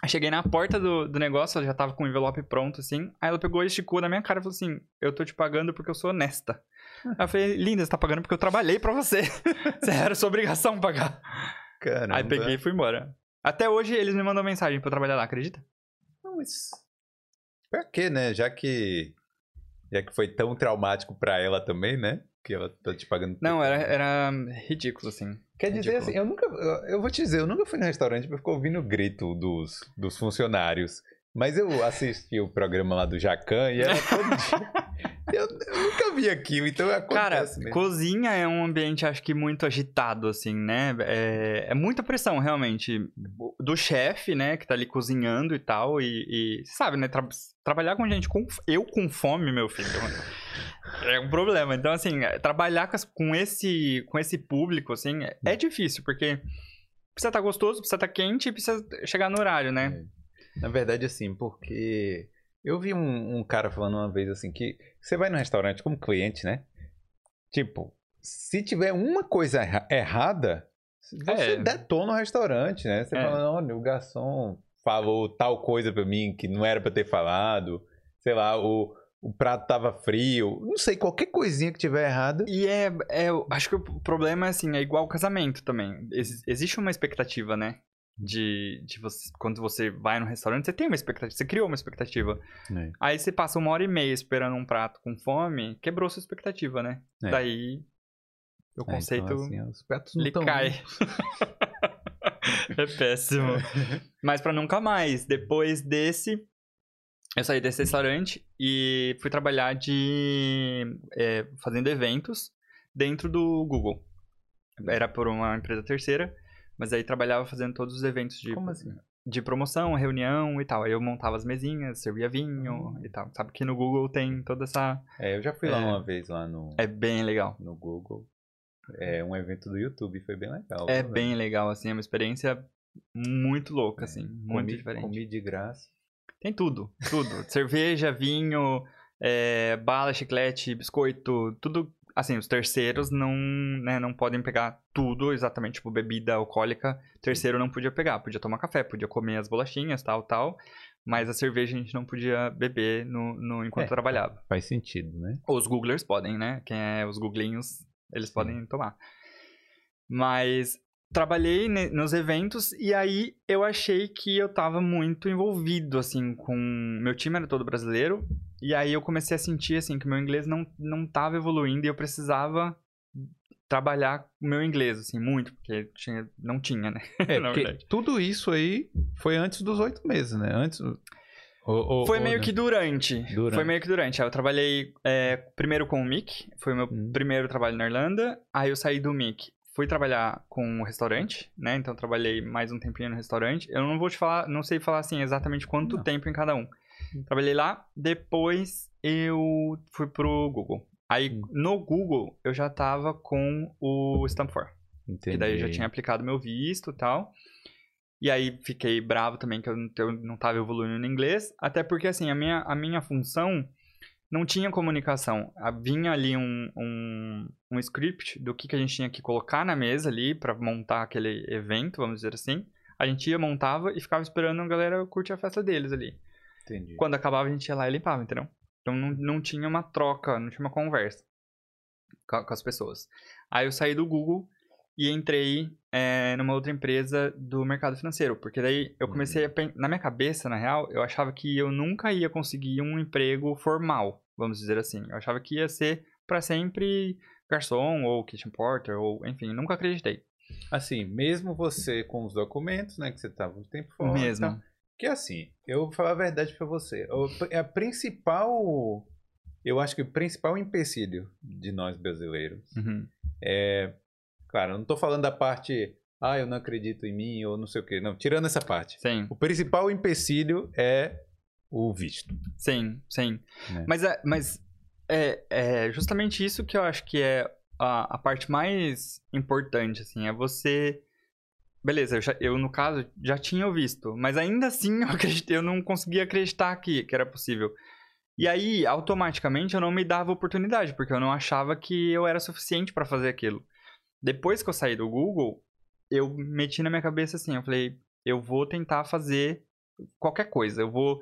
Aí cheguei na porta do, do negócio, ela já tava com o envelope pronto, assim. Aí ela pegou e esticou na minha cara e falou assim: Eu tô te pagando porque eu sou honesta. Aí eu falei: Linda, você tá pagando porque eu trabalhei pra você. Você era sua obrigação pagar. Caramba. Aí peguei e fui embora. Até hoje eles me mandam mensagem pra eu trabalhar lá, acredita? Não, mas. Pra quê, né? Já que. Já que foi tão traumático pra ela também, né? Que ela tá te pagando. Não, era, era ridículo, assim. Quer dizer ridículo. assim, eu nunca. Eu, vou te dizer, eu nunca fui no restaurante pra ficar ouvindo o grito dos, dos funcionários. Mas eu assisti o programa lá do Jacan e era todo dia. Eu, eu nunca vi aquilo, então Cara, acontece mesmo. cozinha é um ambiente, acho que muito agitado, assim, né? É, é muita pressão, realmente. Do chefe, né, que tá ali cozinhando e tal. E, e sabe, né? tra- trabalhar com gente com. Eu com fome, meu filho. É um problema. Então, assim, é, trabalhar com, esse, com esse público, assim, é, é difícil, porque precisa estar gostoso, precisa estar quente e precisa chegar no horário, né? Na verdade, assim, porque eu vi um, um cara falando uma vez assim que você vai no restaurante como cliente, né? Tipo, se tiver uma coisa erra- errada, você É. detona o restaurante, né? Você É. fala, olha, o garçom falou tal coisa pra mim que não era pra ter falado. Sei lá, o, o prato tava frio. Não sei, qualquer coisinha que tiver errada. E é, é. Acho que o problema é assim, é igual ao casamento também. Ex- existe uma expectativa, né? De, de você. Quando você vai no restaurante, você tem uma expectativa, você criou uma expectativa. É. Aí você passa uma hora e meia esperando um prato com fome, quebrou sua expectativa, né? É. Daí. O É, conceito. então, assim, os pratos não tão cai. é péssimo. Mas pra nunca mais. Depois desse, eu saí desse restaurante e fui trabalhar de é, fazendo eventos dentro do Google. Era por uma empresa terceira, mas aí trabalhava fazendo todos os eventos de, Como assim? de promoção, reunião e tal. Aí eu montava as mesinhas, servia vinho e tal. Sabe que no Google tem toda essa. É, eu já fui lá É. uma vez lá no, É bem legal. no Google. É um evento do YouTube, foi bem legal. É bem legal, assim, é uma experiência muito louca, assim, muito comi, diferente. Comi de graça. Tem tudo, tudo. Cerveja, vinho, é, bala, chiclete, biscoito, tudo. Assim, os terceiros não, né, não podem pegar tudo, exatamente, tipo bebida alcoólica. Terceiro não podia pegar, podia tomar café, podia comer as bolachinhas, tal, tal. Mas a cerveja a gente não podia beber no, no, enquanto É. trabalhava. Faz sentido, né? Os googlers podem, né? Quem é os googlinhos, eles podem tomar. Mas trabalhei nos eventos e aí eu achei que eu tava muito envolvido, assim, com... Meu time era todo brasileiro e aí eu comecei a sentir, assim, que meu inglês não, não tava evoluindo e eu precisava trabalhar o meu inglês, assim, muito, porque tinha, não tinha, né? É, Na porque tudo isso aí foi antes dos oito meses, né? Antes. Ou, ou- Foi ou, meio né? que durante. Durante. Foi meio que durante. Aí eu trabalhei é, primeiro com o Mick, foi o meu Hum. primeiro trabalho na Irlanda. Aí eu saí do Mick, fui trabalhar com o restaurante, né? Então eu trabalhei mais um tempinho no restaurante. Eu não vou te falar, não sei falar assim exatamente quanto Não. tempo em cada um. Trabalhei lá, depois eu fui pro Google. Aí Hum. no Google eu já tava com o Stamp for. Entendi. Que daí eu já tinha aplicado meu visto e tal. E aí fiquei bravo também que eu não, eu não tava evoluindo no inglês. Até porque, assim, a minha, a minha função não tinha comunicação. Ah, Vinha ali um, um, um script do que, que a gente tinha que colocar na mesa ali pra montar aquele evento, vamos dizer assim. A gente ia, montava e ficava esperando a galera curtir a festa deles ali. Entendi. Quando acabava, a gente ia lá e limpava, entendeu? Então não, não tinha uma troca, não tinha uma conversa com, com as pessoas. Aí eu saí do Google e entrei é, numa outra empresa do mercado financeiro. Porque daí eu comecei a. pen- Na minha cabeça, na real, eu achava que eu nunca ia conseguir um emprego formal, vamos dizer assim. Eu achava que ia ser pra sempre garçom ou kitchen porter, ou enfim, nunca acreditei. Assim, mesmo você com os documentos, né, que você tava um tempo fora. Mesmo. Que assim, eu vou falar a verdade pra você. O- A principal. Eu acho que o principal empecilho de nós brasileiros Uhum. é. Claro, eu não tô falando da parte. Ah, eu não acredito em mim, ou não sei o quê. Não, tirando essa parte. Sim. O principal empecilho é o visto. Sim, sim. Né? Mas, é, mas é, é justamente isso que eu acho que é a, a parte mais importante, assim, é você... Beleza, eu, já- eu, no caso já tinha o visto, mas ainda assim eu, acreditei, eu não conseguia acreditar que, que era possível. E aí, automaticamente, eu não me dava oportunidade, porque eu não achava que eu era suficiente pra fazer aquilo. Depois que eu saí do Google, eu meti na minha cabeça assim, eu falei, eu vou tentar fazer qualquer coisa, eu vou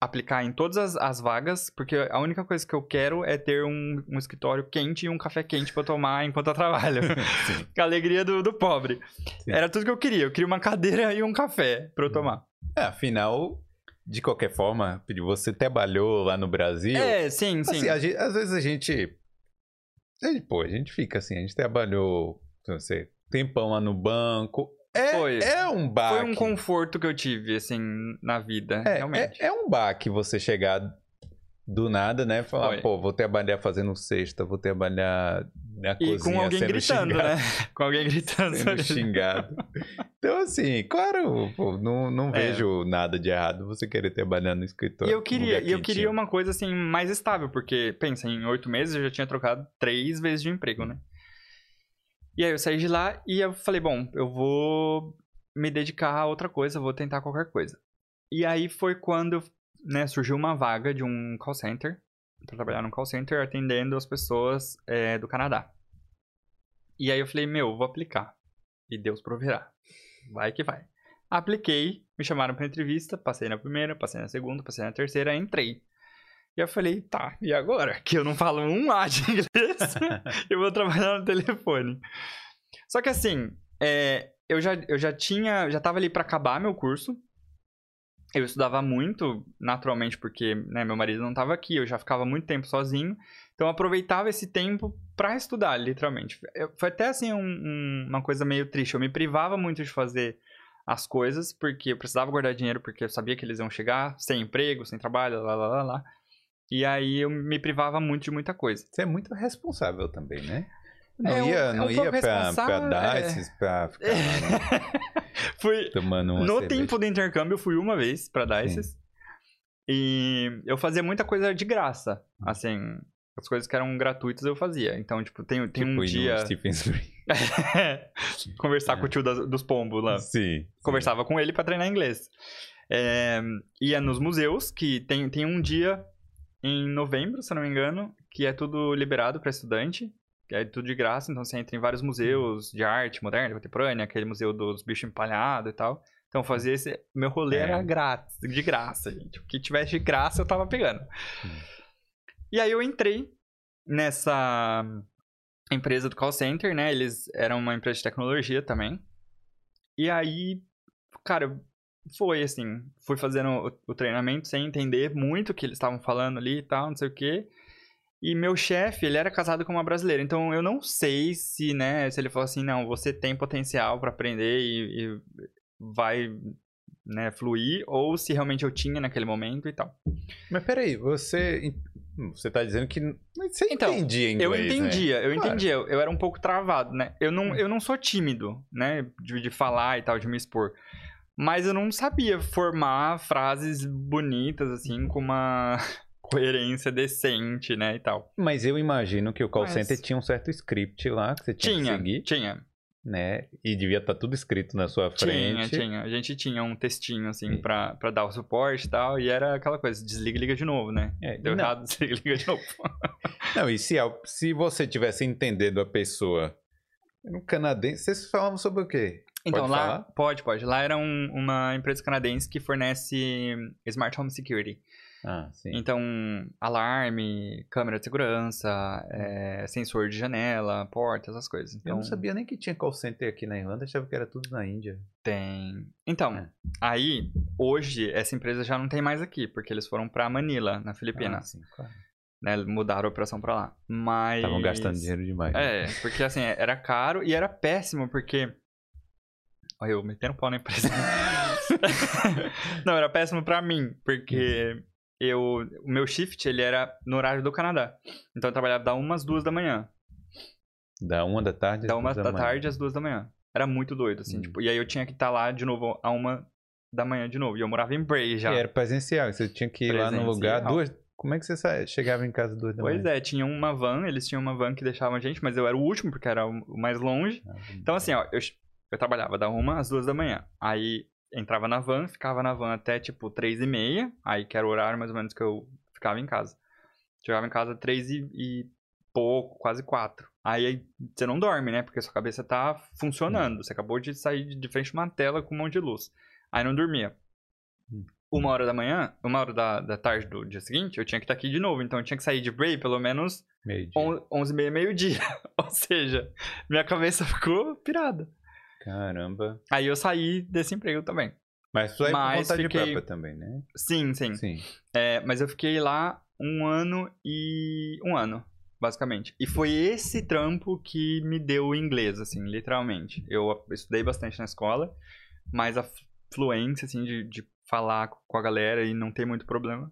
aplicar em todas as, as vagas, porque a única coisa que eu quero é ter um, um escritório quente e um café quente pra eu tomar enquanto eu trabalho. Sim. a alegria do, do pobre. Sim. Era tudo que eu queria. Eu queria uma cadeira e um café pra eu tomar. É, afinal, de qualquer forma, você trabalhou lá no Brasil. É, sim, sim. Assim, a gente- às vezes a gente. É, Pô, a gente fica assim, a gente trabalhou, não sei, tempão lá no banco. É, Foi. é um baque. Foi um conforto que eu tive, assim, na vida, é, realmente. é, é um baque você chegar do nada, né? Falar, Foi. pô, vou trabalhar fazendo cesta, vou trabalhar na E cozinha com alguém sendo gritando, xingado, né? Com alguém gritando. Sendo xingado. Então, assim, claro, pô, não, não É. vejo nada de errado você querer trabalhar no escritório. E eu queria, e eu queria uma coisa assim mais estável, porque, pensa, em oito meses eu já tinha trocado três vezes de emprego, né? E aí eu saí de lá e eu falei, bom, eu vou me dedicar a outra coisa, vou tentar qualquer coisa. E aí foi quando, né, surgiu uma vaga de um call center, pra trabalhar num call center atendendo as pessoas é, do Canadá. E aí eu falei, meu, vou aplicar. E Deus proverá. Vai que vai. Apliquei, me chamaram pra entrevista, passei na primeira, passei na segunda, passei na terceira, entrei. E eu falei, tá, e agora? Que eu não falo um A de inglês, eu vou trabalhar no telefone. Só que assim, é, eu, já, eu já tinha, já tava ali pra acabar meu curso. Eu estudava muito, naturalmente, porque né, meu marido não tava aqui, eu já ficava muito tempo sozinho. Então eu aproveitava esse tempo pra estudar, literalmente. Eu- foi até assim um- um- uma coisa meio triste. Eu me privava muito de fazer as coisas, porque eu precisava guardar dinheiro, porque eu sabia que eles iam chegar sem emprego, sem trabalho, lá, lá, lá, lá. E aí eu me privava muito de muita coisa. Você é muito responsável também, né? Não É um- ia, é um não ia pra, pra dar é. pra ficar lá, Fui, né, tomando uma no cerveja. tempo do intercâmbio, eu fui uma vez pra Dices. E eu fazia muita coisa de graça. Assim, as coisas que eram gratuitas eu fazia. Então, tipo, tem, tem Tipo, um dia. Conversar com o tio das- dos pombos lá. Sim. sim. Conversava com ele pra treinar inglês. É, ia nos museus, que tem, tem um dia em novembro, se eu não me engano, que é tudo liberado pra estudante. Que é tudo de graça, então você entra em vários museus de arte moderna, contemporânea, aquele museu dos bichos empalhados e tal. Então fazia esse. Meu rolê É. era grátis, de graça, gente. O que tivesse de graça eu tava pegando. E aí eu entrei nessa empresa do call center, né? Eles eram uma empresa de tecnologia também. E aí, cara, foi assim, fui fazendo o, o treinamento sem entender muito o que eles estavam falando ali e tal, não sei o quê. E meu chefe, ele era casado com uma brasileira, então eu não sei se, né, se ele falou assim, não, você tem potencial pra aprender e, e vai, né, fluir, ou se realmente eu tinha naquele momento e tal. Mas peraí, você. Você tá dizendo que. Você Então, entendia inglês, Eu né? entendia, eu Claro. entendia. Eu, eu era um pouco travado, né? Eu não, Hum. eu não sou tímido, né? De, de falar e tal, de me expor. Mas eu não sabia formar frases bonitas, assim, com uma coerência decente, né? E tal. Mas eu imagino que o call Mas- center tinha um certo script lá que você tinha, que Tinha, seguir. tinha. né? E devia estar tudo escrito na sua frente. Tinha, tinha. A gente tinha um textinho, assim, E- pra, pra dar o suporte e tal. E era aquela coisa, desliga e liga de novo, né? É, Deu não. errado, desliga e liga de novo. Não, e se, se você tivesse entendendo a pessoa no canadense, vocês falavam sobre o quê? Então, Pode lá... falar? Pode, pode. Lá era um- uma empresa canadense que fornece Smart Home Security. Ah. Então, alarme, câmera de segurança, é, sensor de janela, porta, essas coisas. Eu Então, não sabia nem que tinha call center aqui na Irlanda, achava que era tudo na Índia. Tem. Então, É. aí, hoje, essa empresa já não tem mais aqui, porque eles foram pra Manila, na Ah, Filipinas. sim, claro. né? Mudaram a operação pra lá. Mas. Estavam gastando dinheiro demais. É, porque assim, era caro e era péssimo, porque. Olha, eu metendo pau na empresa. não, era péssimo pra mim, porque eu. O meu shift, ele era no horário do Canadá. Então eu trabalhava da umas duas da manhã. Da uma da tarde às Da uma duas da manhã. tarde às duas da manhã. Era muito doido, assim, Hum. tipo. E aí eu tinha que estar lá de novo a uma da manhã de novo. E eu morava em Bray já. E era presencial, você tinha que ir lá no lugar Presencial. duas. Como é que você sa- chegava em casa duas da Pois manhã? é, tinha uma van, eles tinham uma van que deixava a gente, mas eu era o último, porque era o mais longe. é. Então, assim, ó, eu, eu trabalhava da uma às duas da manhã. Aí entrava na van, ficava na van até tipo três e meia, aí que era o horário mais ou menos que eu ficava em casa. Chegava em casa três e, e pouco, quase quatro. Aí, aí você não dorme, né? Porque sua cabeça tá funcionando. Você acabou de sair de- frente de uma tela com um monte de luz. Aí não dormia. Hum. Uma hora da manhã, uma hora da, da tarde do dia seguinte, eu tinha que estar aqui de novo. Então eu tinha que sair de Bray pelo menos Meio-dia. on- 11 e meia, meio-dia. Ou seja, minha cabeça ficou pirada. Caramba. Aí eu saí desse emprego também. Mas foi por Mas vontade fiquei- própria também, né? Sim, sim. Sim. É, mas eu fiquei lá um ano e. Um ano, basicamente. E foi esse trampo que me deu o inglês, assim, literalmente. Eu estudei bastante na escola, mas a fluência, assim, de, de falar com a galera e não ter muito problema.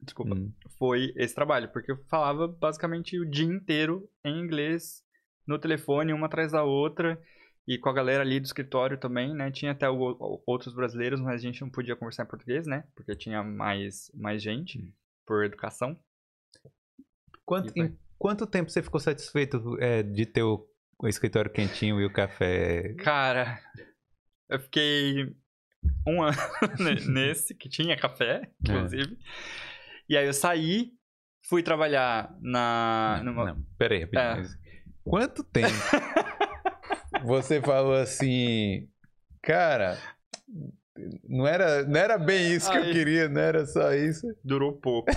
Desculpa. Hum. foi esse trabalho, porque eu falava basicamente o dia inteiro em inglês, no telefone, uma atrás da outra, e com a galera ali do escritório também, né? Tinha até o- o- outros brasileiros, mas a gente não podia conversar em português, né? Porque tinha mais, mais gente, por educação. Quanto, em quanto tempo você ficou satisfeito é, de ter o, o escritório quentinho e o café? Cara, eu fiquei um ano ne- nesse, que tinha café, inclusive. E aí eu saí, fui trabalhar na... Não, numa- não, peraí, rapidinho. É. Quanto tempo você falou assim, cara, não era, não era bem isso que eu queria, não era só isso. Durou pouco.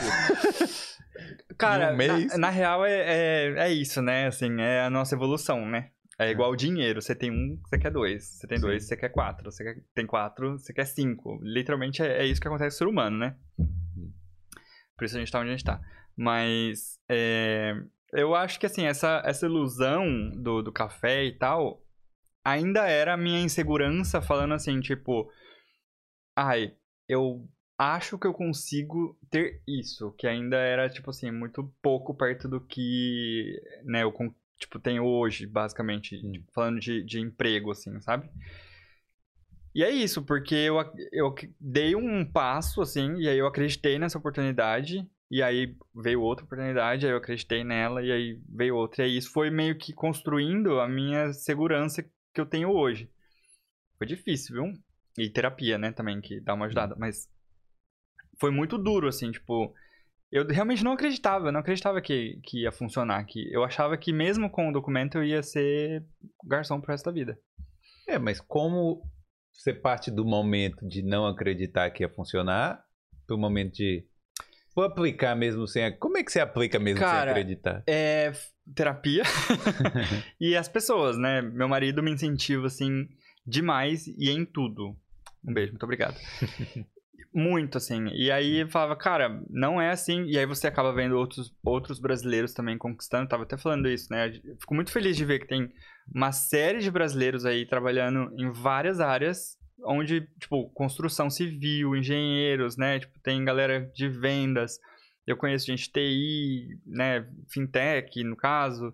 Cara, um mês? Na, na real é, é, é isso, né? Assim, é a nossa evolução, né? É igual o dinheiro. Você tem um, você quer dois. Você tem Sim. dois, você quer quatro. Você quer, tem quatro, você quer cinco. Literalmente é, é isso que acontece com o ser humano, né? Por isso a gente tá onde a gente tá. Mas é, eu acho que assim, essa, essa ilusão do, do café e tal ainda era a minha insegurança falando assim, tipo, ai, eu acho que eu consigo ter isso, que ainda era, tipo assim, muito pouco perto do que, né, eu, tipo, tenho hoje, basicamente, Hum. falando de, de emprego, assim, sabe? E é isso, porque eu, eu dei um passo, assim, e aí eu acreditei nessa oportunidade, e aí veio outra oportunidade, aí eu acreditei nela, e aí veio outra. E aí isso foi meio que construindo a minha segurança que eu tenho hoje. Foi difícil, viu? E terapia, né, também, que dá uma ajudada. Mas foi muito duro, assim, tipo... Eu realmente não acreditava, eu não acreditava que, que ia funcionar aqui. Eu achava que mesmo com o documento eu ia ser garçom pro resto da vida. É, mas como você parte do momento de não acreditar que ia funcionar pro momento de vou aplicar mesmo sem... Como é que você aplica mesmo sem Cara, acreditar? É terapia. e as pessoas, né? Meu marido me incentiva, assim, demais e em tudo. Um beijo, muito obrigado. muito, assim. E aí eu falava, cara, não é assim. E aí você acaba vendo outros, outros brasileiros também conquistando. Tava até falando isso, né? Eu Fico muito feliz de ver que tem uma série de brasileiros aí trabalhando em várias áreas. Onde, tipo, construção civil, engenheiros, né? Tipo, tem galera de vendas. Eu conheço gente TI, né? Fintech, no caso.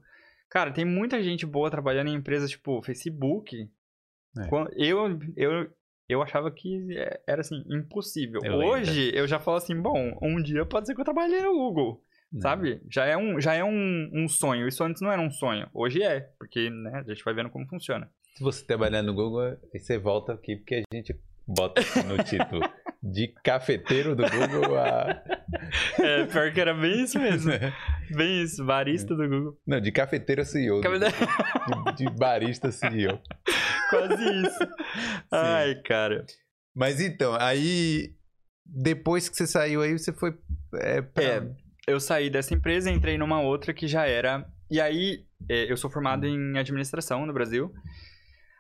Cara, tem muita gente boa trabalhando em empresas tipo Facebook. É. Eu, eu, eu achava que é- era assim, impossível. Eu lembro. Hoje eu já falo assim, bom, um dia pode ser que eu trabalhe no Google. Sabe? Já é, um, já é um, um sonho. Isso antes não era um sonho. Hoje é, porque né, a gente vai vendo como funciona. Se você trabalhar no Google, você volta aqui porque a gente bota no título. De cafeteiro do Google a. É, pior que era bem isso mesmo. Bem isso, barista do Google. Não, de cafeteiro a CEO. De, de barista CEO. Quase isso. Ai, cara. Mas então, aí. Depois que você saiu aí, você foi. É, pra... É, eu saí dessa empresa e entrei numa outra que já era. E aí, é, eu sou formado em administração no Brasil.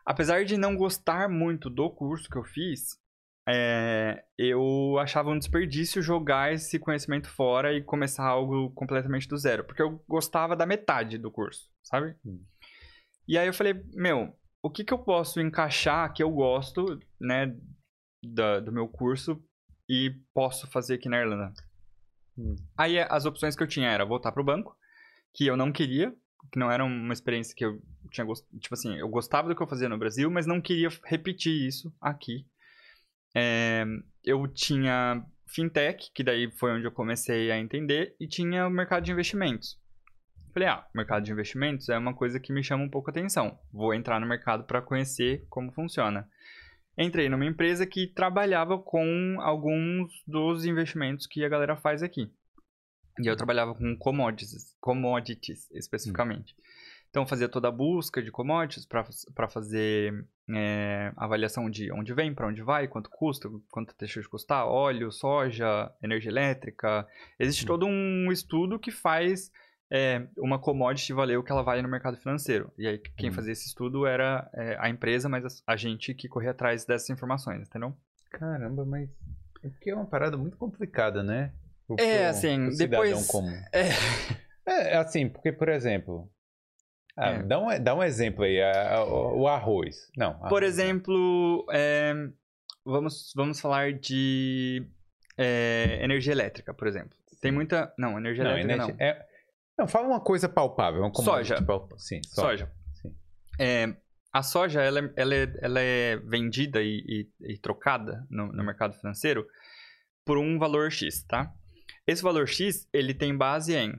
Apesar de não gostar muito do curso que eu fiz, é, eu achava um desperdício jogar esse conhecimento fora e começar algo completamente do zero. Porque eu gostava da metade do curso, sabe? Hum. E aí eu falei, meu, o que, que eu posso encaixar que eu gosto, né, da- do meu curso e posso fazer aqui na Irlanda? Hum. Aí as opções que eu tinha era voltar pro banco, que eu não queria, que não era uma experiência que eu tinha gostado. Tipo assim, eu gostava do que eu fazia no Brasil, mas não queria repetir isso aqui. É, eu tinha fintech, que daí foi onde eu comecei a entender, e tinha o mercado de investimentos. Falei, ah, mercado de investimentos é uma coisa que me chama um pouco a atenção. Vou entrar no mercado para conhecer como funciona. Entrei numa empresa que trabalhava com alguns dos investimentos que a galera faz aqui. E eu trabalhava com commodities, commodities especificamente. Então fazia toda a busca de commodities para fazer é, avaliação de onde vem, para onde vai, quanto custa, quanto deixa de custar, óleo, soja, energia elétrica. Existe todo um estudo que faz é, uma commodity valer o que ela vale no mercado financeiro. E aí quem Hum. fazia esse estudo era é, a empresa, mas a gente que corria atrás dessas informações, entendeu? Caramba, mas. É porque é uma parada muito complicada, né? O- É, pro- assim, pro depois- comum. É. É, assim, porque, por exemplo. Ah, É. dá, um, dá um exemplo aí, a- a- o, arroz. Não. Por arroz, exemplo, é, vamos, vamos falar de é, energia elétrica, por exemplo. Tem muita. Não, energia Não, elétrica energia- não. é- não, fala uma coisa palpável. Uma Soja. palpável. Sim, soja. Soja. Sim. É, a soja ela, é- ela, é, ela é vendida e, e- e trocada no, no mercado financeiro por um valor X, tá? Esse valor X ele tem base em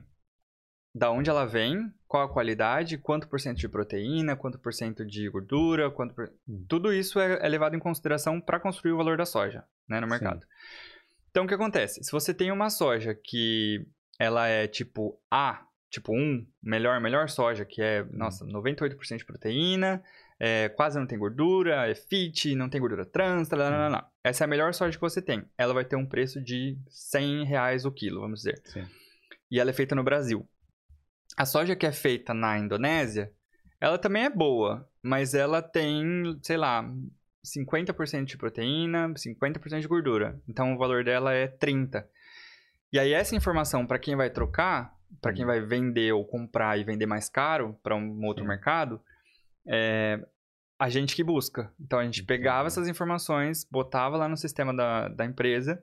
da onde ela vem, qual a qualidade, quanto por cento de proteína, quanto por cento de gordura, quanto por... Hum. tudo isso é, é levado em consideração para construir o valor da soja, né, no Sim. mercado. Então o que acontece? Se você tem uma soja que ela é tipo A, tipo 1, melhor, melhor soja, que é, nossa, 98% de proteína, é, quase não tem gordura, é fit, não tem gordura trans, essa é a melhor soja que você tem. Ela vai ter um preço de 100 reais o quilo, vamos dizer. Sim. E ela é feita no Brasil. A soja que é feita na Indonésia, ela também é boa, mas ela tem, sei lá, 50% de proteína, 50% de gordura. Então o valor dela é 30. E aí essa informação para quem vai trocar, para quem vai vender ou comprar e vender mais caro para um outro Sim. mercado, é a gente que busca. Então a gente pegava essas informações, botava lá no sistema da, da empresa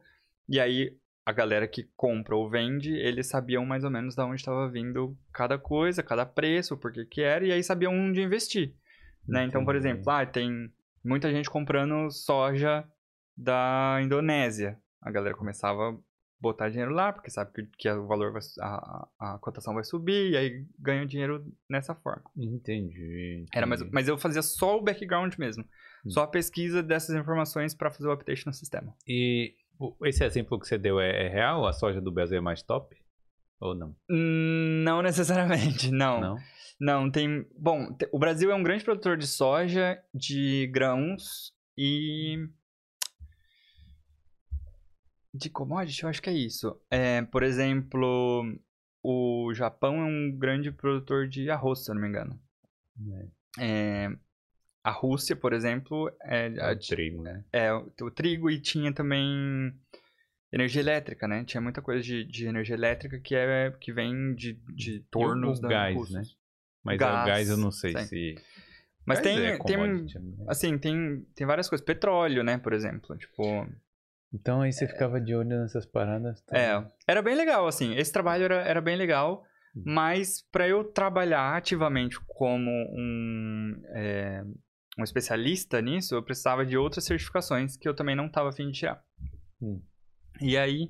e aí a galera que compra ou vende, eles sabiam mais ou menos de onde estava vindo cada coisa, cada preço, por que que era, e aí sabiam onde investir. Né? Então, por Entendi. exemplo, ah, tem muita gente comprando soja da Indonésia. A galera começava a botar dinheiro lá, porque sabe que, que o valor, vai, a, a, cotação vai subir, e aí ganha dinheiro nessa forma. Entendi. Era mais, entendi. mas eu fazia só o background mesmo. Hum. Só a pesquisa dessas informações para fazer o update no sistema. E esse exemplo que você deu é, é real? A soja do Brasil é mais top? Ou não? Hum, Não necessariamente, não. Não? Não, tem. Bom, o Brasil é um grande produtor de soja, de grãos e. De commodity, eu acho que é isso. É, por exemplo, o Japão é um grande produtor de arroz, se eu não me engano. É, a Rússia, por exemplo, é, É o trigo, né? é o, o trigo e tinha também energia elétrica, né? Tinha muita coisa de, de energia elétrica que, é, que vem de, de tornos o da gás, russos. né? Mas Gás, o gás eu não sei sim. se. Mas Gás tem, é tem, né? assim, tem, tem várias coisas. Petróleo, né, por exemplo. Tipo, Então aí você ficava de olho nessas paradas. tá? é, era bem legal, assim. Esse trabalho era, era bem legal. Uhum. Mas para eu trabalhar ativamente como um, é, um especialista nisso, eu precisava de outras certificações que eu também não estava afim de tirar. Hum. E aí,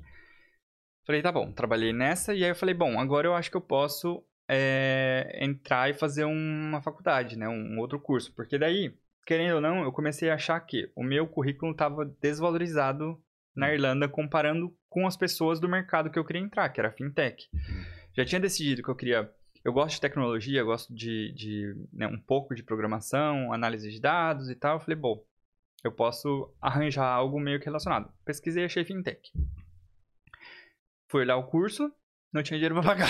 falei, tá bom, trabalhei nessa. E aí eu falei, bom, agora eu acho que eu posso é, entrar e fazer uma faculdade, né? Um outro curso. Porque daí, querendo ou não, eu comecei a achar que o meu currículo estava desvalorizado na Irlanda comparando com as pessoas do mercado que eu queria entrar, que era fintech. Já tinha decidido que eu queria. Eu gosto de tecnologia, eu gosto de, de né, um pouco de programação, análise de dados e tal. Eu falei, bom, eu posso arranjar algo meio que relacionado. Pesquisei e achei fintech. Fui olhar o curso, não tinha dinheiro pra pagar.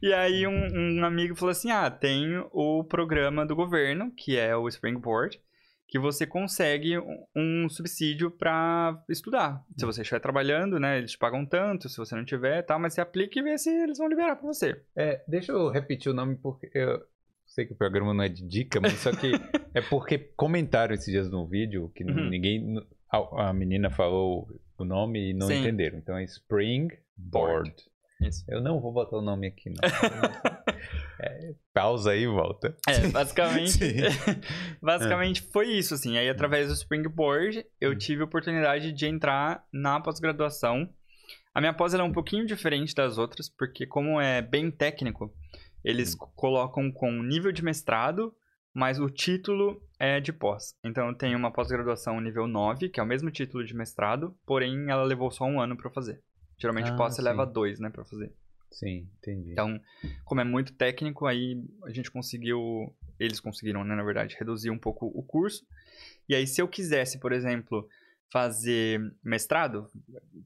e aí um, um, amigo falou assim, ah, tem o programa do governo, que é o Springboard, que você consegue um, subsídio para estudar. Se você estiver trabalhando, né, eles te pagam tanto, se você não tiver, tal, mas você aplica e vê se eles vão liberar para você. É, deixa eu repetir o nome porque eu sei que o programa não é de dica, mas só que é porque comentaram esses dias no vídeo que uhum. ninguém a, a, menina falou o nome e não Sim. entenderam. Então é Springboard. Board. Isso. Eu não vou botar o nome aqui, não. é, pausa aí e volta. É, basicamente. basicamente é. foi isso, assim. Aí, através do Springboard, eu hum. tive a oportunidade de entrar na pós-graduação. A minha pós é um pouquinho diferente das outras, porque, como é bem técnico, eles hum. colocam com nível de mestrado, mas o título é de pós. Então, eu tenho uma pós-graduação nível 9, que é o mesmo título de mestrado, porém, ela levou só um ano para fazer. Geralmente ah, pós você leva dois, né, pra fazer. Sim, entendi. Então, como é muito técnico, aí a gente conseguiu, eles conseguiram, né, na verdade, reduzir um pouco o curso. E aí, se eu quisesse, por exemplo, fazer mestrado,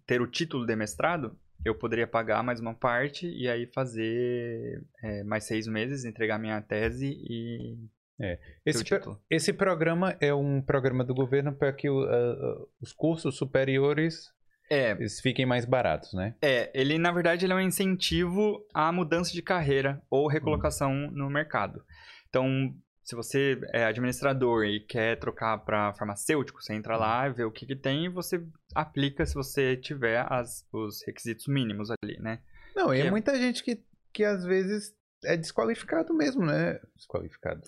ter o título de mestrado, eu poderia pagar mais uma parte e aí fazer é, mais seis meses, entregar minha tese e. É. Esse, esse programa é um programa do governo para que uh, os cursos superiores é. Eles fiquem mais baratos, né? É, ele na verdade ele é um incentivo à mudança de carreira ou recolocação hum. no mercado. Então, se você é administrador e quer trocar para farmacêutico, você entra lá, vê o que, que tem e você aplica se você tiver as, os requisitos mínimos ali, né? Não, e é muita gente que, que às vezes é desqualificado mesmo, né? Desqualificado.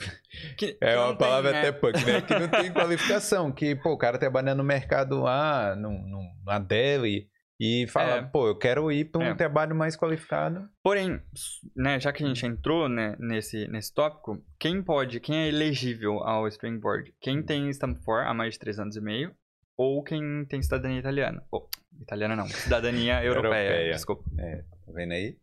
Que, é uma palavra tem, né? até punk, né? Que não tem qualificação. Que, pô, o cara trabalhando no mercado lá, no, no, na Deli, e fala, é. pô, eu quero ir para um é. trabalho mais qualificado. Porém, né, já que a gente entrou né, nesse, nesse tópico, quem pode, quem é elegível ao Springboard? Quem tem Stamp 4 há mais de 3 anos e meio, ou quem tem cidadania italiana. Oh, italiana não, cidadania europeia, europeia. desculpa. É, tá vendo aí?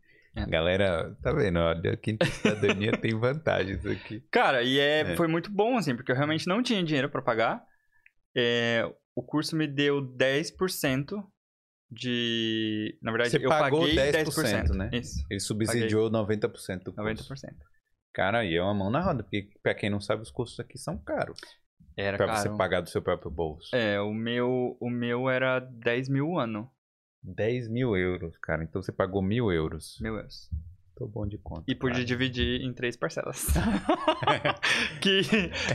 É. Galera, tá vendo? Olha, quinta cidadania tem vantagens aqui. Cara, e é, é, foi muito bom, assim, porque eu realmente não tinha dinheiro para pagar. É, o curso me deu 10% de. Na verdade, Você eu pagou paguei 10%, 10% né? Isso. Ele subsidiou paguei 90% do curso. 90%. Cara, e é uma mão na roda, porque pra quem não sabe, os cursos aqui são caros. Era pra caro. você pagar do seu próprio bolso. É, o meu, o meu era 10 mil ano. 10 mil euros, cara. Então você pagou mil euros. Mil euros. Tô bom de conta. E pude cara. dividir em três parcelas. que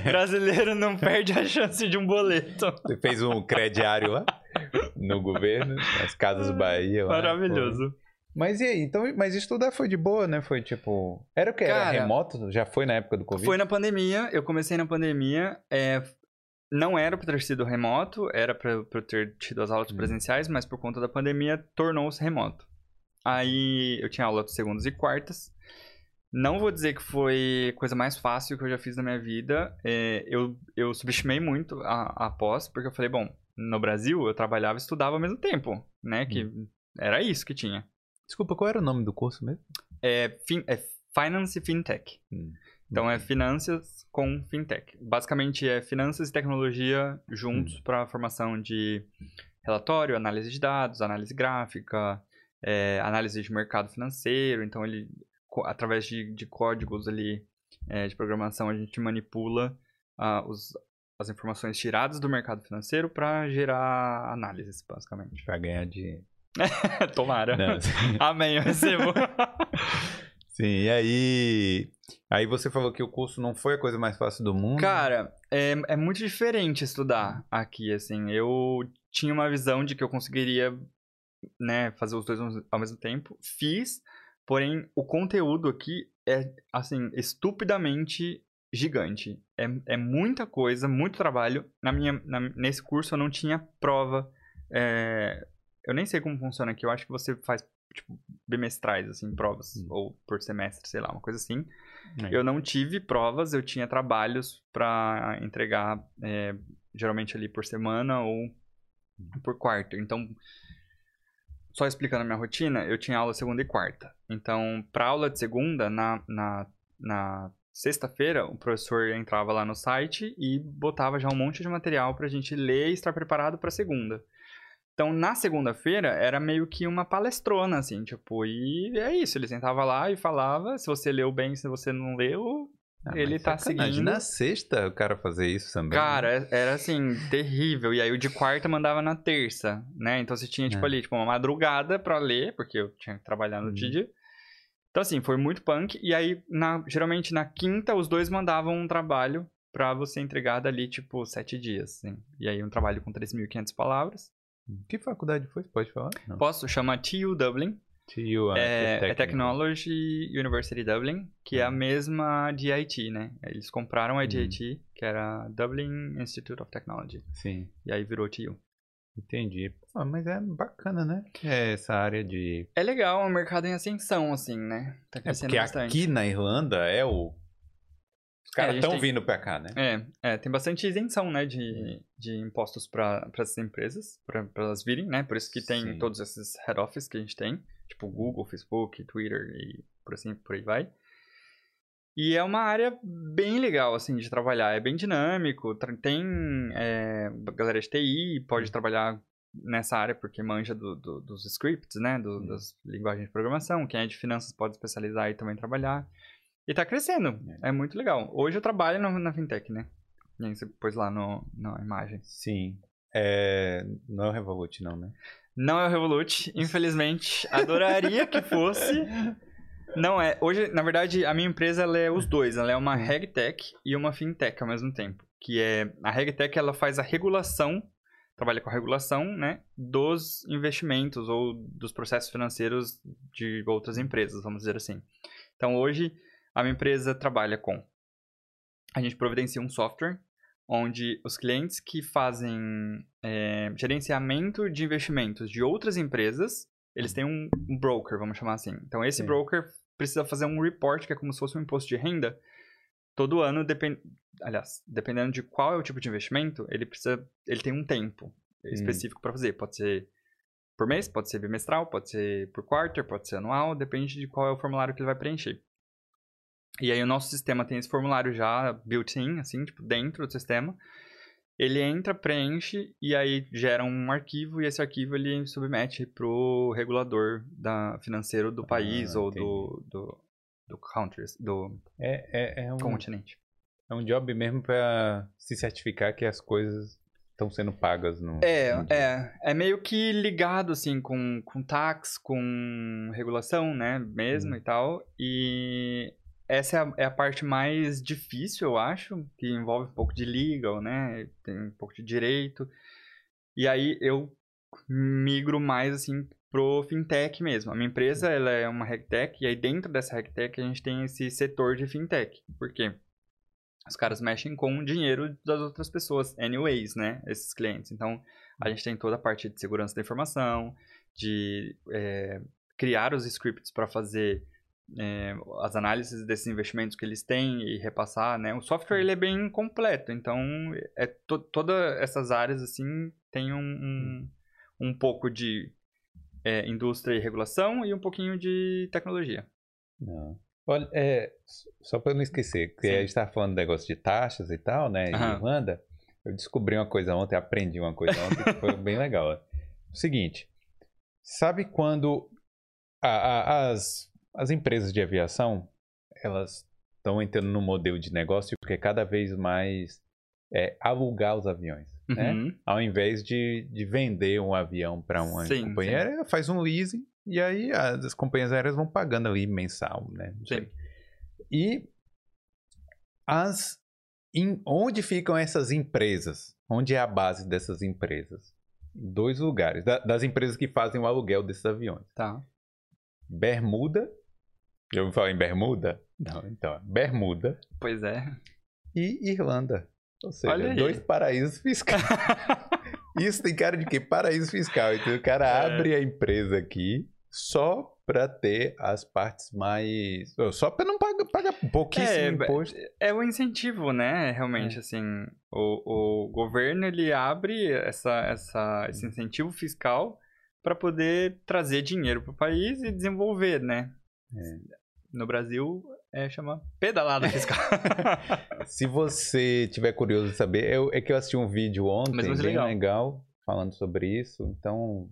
brasileiro não perde a chance de um boleto. Você fez um crediário lá no governo, nas Casas Bahia. Lá, Maravilhoso. Mas e aí? Então, mas estudar foi de boa, né? Foi tipo. Era o que? Era remoto? Já foi na época do Covid? Foi na pandemia. Eu comecei na pandemia. É, não era para ter sido remoto, era para eu ter tido as aulas uhum. presenciais, mas por conta da pandemia tornou-se remoto. Aí eu tinha aula de segundas e quartas. Não vou dizer que foi a coisa mais fácil que eu já fiz na minha vida. É, eu, eu subestimei muito a, a pós, porque eu falei, bom, no Brasil eu trabalhava e estudava ao mesmo tempo, né? Que hum. era isso que tinha. Desculpa, qual era o nome do curso mesmo? É, fin, é Finance e Fintech. Hum. Então é finanças com fintech. Basicamente é finanças e tecnologia juntos hum. para a formação de relatório, análise de dados, análise gráfica, é, análise de mercado financeiro. Então ele, através de, de códigos ali é, de programação, a gente manipula uh, os, as informações tiradas do mercado financeiro para gerar análises, basicamente. Para ganhar dinheiro. Tomara. Amém, eu recebo. Sim, e aí. Aí você falou que o curso não foi a coisa mais fácil do mundo. Cara, é, é muito diferente estudar aqui, assim. Eu tinha uma visão de que eu conseguiria, né, fazer os dois ao mesmo tempo. Fiz, porém, o conteúdo aqui é, assim, estupidamente gigante. É, é muita coisa, muito trabalho. Na minha, na, nesse curso eu não tinha prova. É, eu nem sei como funciona aqui. Eu acho que você faz tipo, bimestrais, assim, provas. Hum. Ou por semestre, sei lá, uma coisa assim. É. Eu não tive provas, eu tinha trabalhos pra entregar, é, geralmente ali por semana ou por quarto. Então, só explicando a minha rotina, eu tinha aula segunda e quarta. Então, pra aula de segunda, na, na, na sexta-feira, o professor entrava lá no site e botava já um monte de material pra gente ler e estar preparado pra segunda. Então, na segunda-feira, era meio que uma palestrona, assim, tipo, e é isso, ele sentava lá e falava, se você leu bem, se você não leu, Ah, ele tá seguindo. Na sexta, o cara fazer isso também. Cara, é- era assim, terrível. E aí o de quarta mandava na terça, né? Então você tinha, tipo, É. ali, tipo, uma madrugada pra ler, porque eu tinha que trabalhar no Uhum. dia. Então, assim, foi muito punk. E aí, na- geralmente na quinta, os dois mandavam um trabalho pra você entregar dali, tipo, sete dias, assim. E aí um trabalho com 3.500 palavras. Que faculdade foi? Pode falar? Não. Posso? Chama TU Dublin. TU, ah, É, é técnico. Technology University Dublin, que é a Uhum. mesma de IT, né? Eles compraram a Uhum. DIT, que era Dublin Institute of Technology. Sim, E aí virou TU. entendi. Pô, mas é bacana, né? É essa área de. É legal, é um mercado em ascensão, assim, né? Tá É crescendo porque bastante. aqui na Irlanda é o. É, caras estão tem- vindo pra cá, né? É, é, tem bastante isenção, né, de, de impostos para essas empresas, para elas virem, né? Por isso que tem Sim. todos esses head office que a gente tem, tipo Google, Facebook, Twitter e por assim, por aí vai. E é uma área bem legal, assim, de trabalhar. É bem dinâmico, tem é, galera de TI, pode trabalhar nessa área porque manja do- do- dos scripts, né? do- Sim. das linguagens de programação. Quem é de finanças pode especializar e também trabalhar. E tá crescendo. É muito legal. Hoje eu trabalho na, na fintech, né? E aí você pôs lá no, na imagem. Sim. É... Não é o Revolut, não, né? Não é o Revolut, infelizmente. Adoraria que fosse. Não é. Hoje, na verdade, a minha empresa é os dois. Ela é uma regtech e uma fintech ao mesmo tempo. Que é a regtech ela faz a regulação, trabalha com a regulação, né, dos investimentos ou dos processos financeiros de outras empresas, vamos dizer assim. Então, hoje a minha empresa trabalha com a gente providencia um software onde os clientes que fazem é, gerenciamento de investimentos de outras empresas, eles têm um, broker, vamos chamar assim. Então, esse Sim. broker precisa fazer um report, que é como se fosse um imposto de renda, todo ano, depend... aliás, dependendo de qual é o tipo de investimento, ele precisa, ele tem um tempo específico para fazer. Pode ser por mês, pode ser bimestral, pode ser por quarter, pode ser anual, depende de qual é o formulário que ele vai preencher. E aí o nosso sistema tem esse formulário já built-in, assim, tipo, dentro do sistema. Ele entra, preenche e aí gera um arquivo e esse arquivo ele submete pro regulador da, financeiro do país ou do, do, do country, do É, é, é, um, continente. é um job mesmo pra se certificar que as coisas estão sendo pagas no. É, no é, é meio que ligado, assim, com, com tax, com regulação, né, mesmo Uhum. e tal. E essa é a, é a parte mais difícil, eu acho, que envolve um pouco de legal, né, tem um pouco de direito. E aí eu migro mais, assim, pro fintech mesmo. A minha empresa, ela é uma regtech, e aí dentro dessa regtech a gente tem esse setor de fintech. Por quê? Os caras mexem com o dinheiro das outras pessoas, anyways, né? Esses clientes. Então, a gente tem toda a parte de segurança da informação, de é, criar os scripts para fazer é, as análises desses investimentos que eles têm e repassar, né? O software ele é bem completo, então é to todas essas áreas assim tem um, um, um pouco de é, indústria e regulação e um pouquinho de tecnologia. Não. Olha, é, só para não esquecer, que Sim. a gente estava falando do negócio de taxas e tal, né? Em Aham. Irlanda, eu descobri uma coisa ontem, aprendi uma coisa ontem que foi bem legal. ó. O seguinte, sabe quando a- a- as, as empresas de aviação, elas estão entrando no modelo de negócio que é cada vez mais é, alugar os aviões, né? Uhum. Ao invés de, de vender um avião para uma Sim, companhia sim. aérea, faz um leasing e aí as, as companhias aéreas vão pagando ali mensal, né? E as em, onde ficam essas empresas? Onde é a base dessas empresas? Dois lugares, da- das empresas que fazem o aluguel desses aviões. Tá. Bermuda. Já ouviu falar em Bermuda? Não, então, Bermuda Pois é. e Irlanda. Ou seja, dois paraísos fiscais. Isso tem cara de quê? Paraíso fiscal. Então o cara É. abre a empresa aqui, só para ter as partes mais. Só para não pagar, pagar pouquíssimo É, imposto. É o incentivo, né? Realmente, assim, o, o governo ele abre essa, essa, esse incentivo fiscal para poder trazer dinheiro para o país e desenvolver, né? No Brasil, é chama pedalada fiscal. Se você tiver curioso de saber, eu- é que eu assisti um vídeo ontem, Mas ser bem legal. legal. falando sobre isso. Então,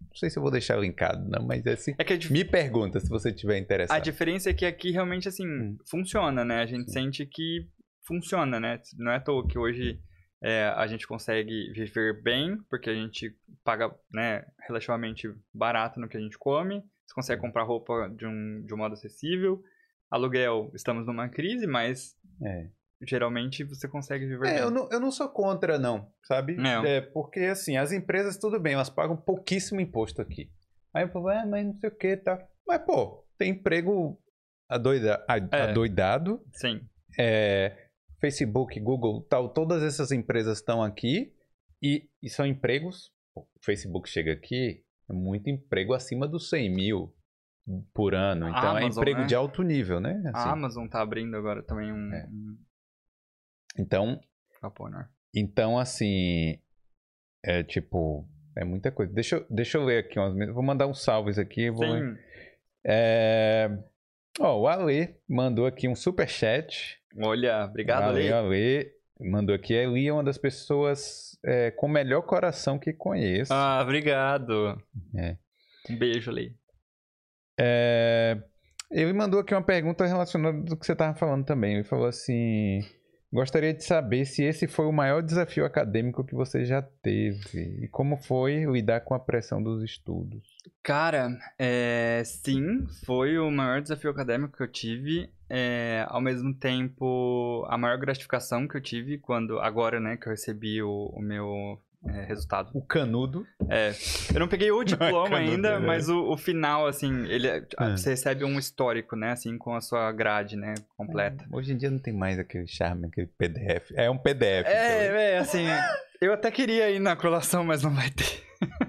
não sei se eu vou deixar linkado, não, mas é assim. é que a, dif- Me pergunta se você tiver a interessado. diferença é que aqui realmente, assim, Hum. funciona, né? A gente Sim. sente que funciona, né? Não é à toa que hoje é, a gente consegue viver bem, porque a gente paga, né, relativamente barato no que a gente come. Consegue comprar roupa de um, de um modo acessível. Aluguel, estamos numa crise, mas É. geralmente você consegue viver É, bem. eu não, eu não sou contra, não, sabe? Não. É, porque, assim, as empresas, tudo bem, elas pagam pouquíssimo imposto aqui. Aí eu falo, ah, mas não sei o que, tá. Mas, pô, tem emprego adoida, a- É. adoidado. Sim. É, Facebook, Google, tal, todas essas empresas estão aqui e, e são empregos. O Facebook chega aqui, é muito emprego acima dos 100 mil por ano. A Então é Amazon, emprego né? de alto nível, né? A Assim, Amazon tá abrindo agora também um, É. então, capô, né? então, assim, é tipo, é muita coisa. Deixa, eu- deixa eu ler aqui umas. Vou mandar uns salves aqui. Vou. É, ó, o Ale mandou aqui um super chat. Olha, obrigado, Valeu, Ale. Ale. Mandou aqui. A Eli é uma das pessoas é, com o melhor coração que conheço. Ah, obrigado. É. Um beijo, Ale. É, ele mandou aqui uma pergunta relacionada do que você estava falando também. Ele falou assim: Gostaria de saber se esse foi o maior desafio acadêmico que você já teve e como foi lidar com a pressão dos estudos. Cara, é, sim, foi o maior desafio acadêmico que eu tive. É, ao mesmo tempo, a maior gratificação que eu tive quando, agora, né, que eu recebi o, o meu é, resultado. O canudo. É, eu não peguei o diploma Canudo, ainda, né? mas o, o final, assim, ele, é- Ah. você recebe um histórico, né, assim, com a sua grade, né, completa. Hoje em dia não tem mais aquele charme, aquele PDF. É um PDF. então. É, é, assim, eu até queria ir na colação, mas não vai ter.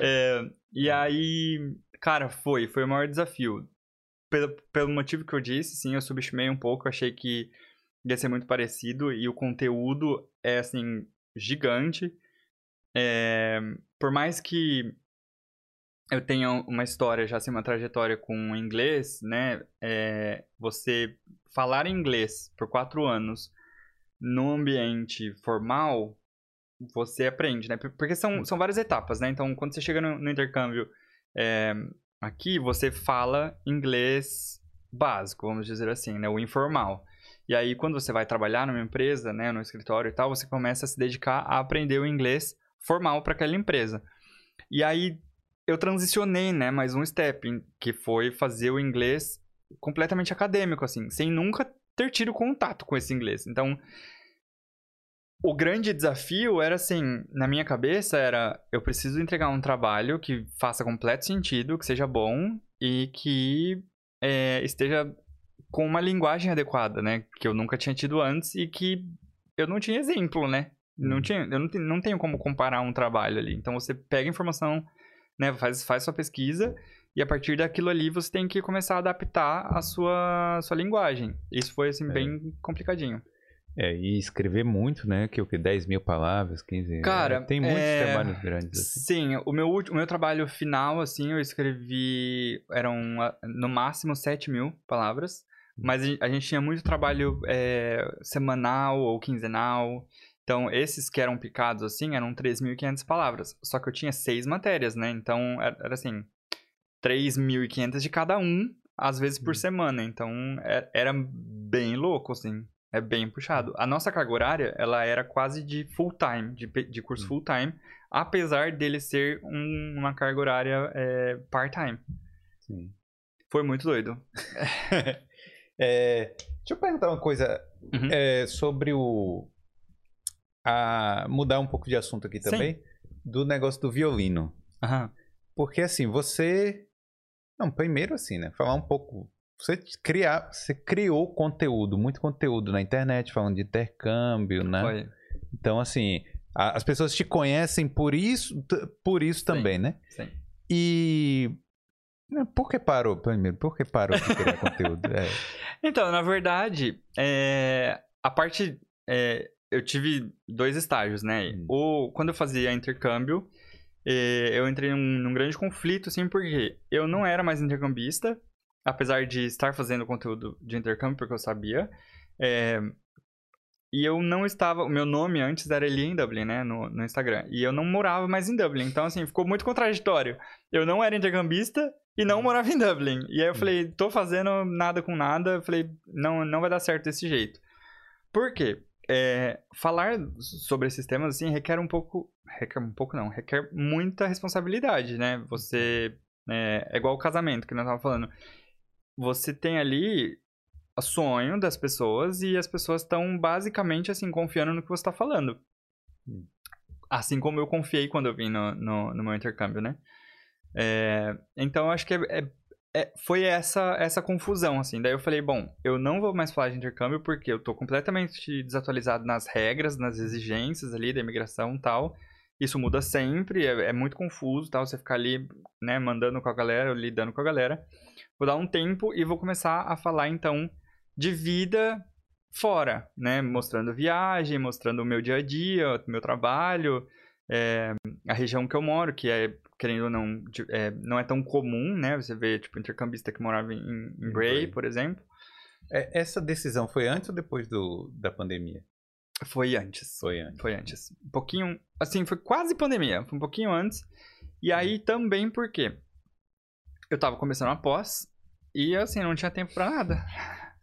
É, e aí, cara, foi, foi o maior desafio. Pelo, pelo motivo que eu disse, sim, eu subestimei um pouco, achei que ia ser muito parecido e o conteúdo é, assim, gigante. É, por mais que eu tenha uma história, já assim, uma trajetória com inglês, né, é, você falar inglês por quatro anos no ambiente formal, você aprende, né? Por- Porque são, são várias etapas, né? Então, quando você chega no, no intercâmbio é, aqui, você fala inglês básico, vamos dizer assim, né? O informal. E aí, quando você vai trabalhar numa empresa, né? No escritório e tal, você começa a se dedicar a aprender o inglês formal para aquela empresa. E aí, eu transicionei, né? Mais um step, que foi fazer o inglês completamente acadêmico, assim, sem nunca ter tido contato com esse inglês. Então, o grande desafio era assim, na minha cabeça era, eu preciso entregar um trabalho que faça completo sentido, que seja bom e que é, esteja com uma linguagem adequada, né? Que eu nunca tinha tido antes e que eu não tinha exemplo, né? Não tinha, eu não, não tenho como comparar um trabalho ali. Então você pega a informação, né? Faz, faz sua pesquisa e a partir daquilo ali você tem que começar a adaptar a sua, sua linguagem. Isso foi, assim, É. bem complicadinho. É, e escrever muito, né? Que o que? 10 mil palavras, 15. Cara, tem muitos é, trabalhos grandes assim. Sim, o meu, o meu trabalho final, assim, eu escrevi. Eram ah, no máximo 7 mil palavras. Mas a gente tinha muito trabalho é, semanal ou quinzenal. Então, esses que eram picados, assim, eram 3.500 palavras. Só que eu tinha seis matérias, né? Então, era, era assim, 3.500 de cada um, às vezes por semana. Então, é- era bem louco, assim. É bem puxado. A nossa carga horária, ela era quase de full time, de, de curso full time, apesar dele ser um- uma carga horária é, part-time. Sim. Foi muito doido. É, deixa eu perguntar uma coisa Uhum. é, sobre o. A, mudar um pouco de assunto aqui Sim. também. Do negócio do violino. Aham. Porque assim, você. Não, primeiro assim, né? Falar um pouco. Você criar, você criou conteúdo, muito conteúdo na internet, falando de intercâmbio, né? Foi. Então, assim, a- as pessoas te conhecem por isso, por isso Sim. também, né? Sim. E. né, Por que parou, primeiro? Por que parou de criar conteúdo? É. Então, na verdade, é, a parte. é, eu tive dois estágios, né? Hum. O, quando eu fazia intercâmbio, é, eu entrei num, num grande conflito, assim, porque eu não era mais intercambista, apesar de estar fazendo conteúdo de intercâmbio, porque eu sabia. é, e eu não estava. O meu nome antes era Eli em Dublin, né? No, no Instagram. E eu não morava mais em Dublin. Então, assim, ficou muito contraditório. Eu não era intercambista e não morava em Dublin. E aí eu falei, tô fazendo nada com nada. Eu falei, não, não vai dar certo desse jeito. Por quê? É, falar sobre esses temas, assim, requer um pouco. Requer um pouco, não. Requer muita responsabilidade, né? Você. É, é igual o casamento que nós tava falando. Você tem ali o sonho das pessoas e as pessoas estão basicamente assim confiando no que você está falando. Hum. Assim como eu confiei quando eu vim no, no, no meu intercâmbio, né? É, então eu acho que é, é- é- foi essa essa confusão assim. Daí eu falei, bom, eu não vou mais falar de intercâmbio porque eu tô completamente desatualizado nas regras, nas exigências ali da imigração e tal. Isso muda sempre, é, é muito confuso, tal. Você ficar ali, né, mandando com a galera, lidando com a galera. Vou dar um tempo e vou começar a falar então de vida fora, né? Mostrando viagem, mostrando o meu dia a dia, o meu trabalho, é, a região que eu moro, que é, querendo ou não, é, não é tão comum, né? Você vê, tipo, intercambista que morava em, em Bray. por exemplo. É, Essa decisão foi antes ou depois do, da pandemia? Foi antes. Foi antes. Foi antes. Um pouquinho. Assim, foi quase pandemia. Foi um pouquinho antes. E aí também porque eu tava começando a pós e assim, não tinha tempo pra nada.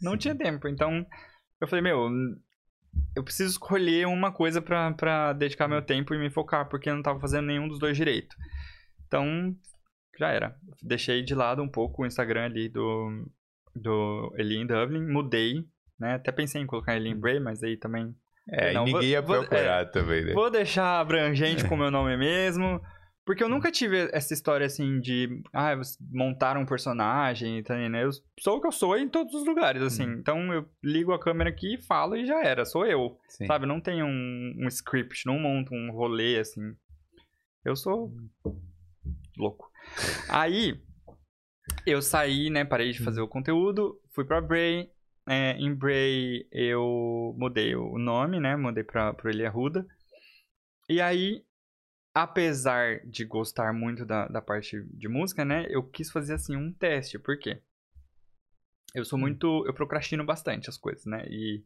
Não Sim. tinha tempo. Então eu falei, meu, eu preciso escolher uma coisa pra, pra dedicar meu tempo e me focar, porque eu não tava fazendo nenhum dos dois direito. Então, já era. Deixei de lado um pouco o Instagram ali do, do Eli em Dublin, mudei. Né? Até pensei em colocar ele em Bray, mas aí também É, Não, e vou- ninguém ia vou- procurar também, né? Vou deixar abrangente com o meu nome mesmo. Porque eu nunca tive essa história assim de. Ah, montar um personagem, tá, né? Eu sou o que eu sou em todos os lugares, assim. Uhum. Então eu ligo a câmera aqui e falo e já era, sou eu. Sim. Sabe? Não tem um, um script, não monto um rolê assim. Eu sou louco. Aí eu saí, né? Parei de fazer o conteúdo, fui pra Bray. É, em Bray eu mudei o nome, né? Mudei pra, pro Eli Arruda. E aí, apesar de gostar muito da, da parte de música, né? Eu quis fazer assim um teste. Por quê? Eu sou muito. Eu procrastino bastante as coisas, né? E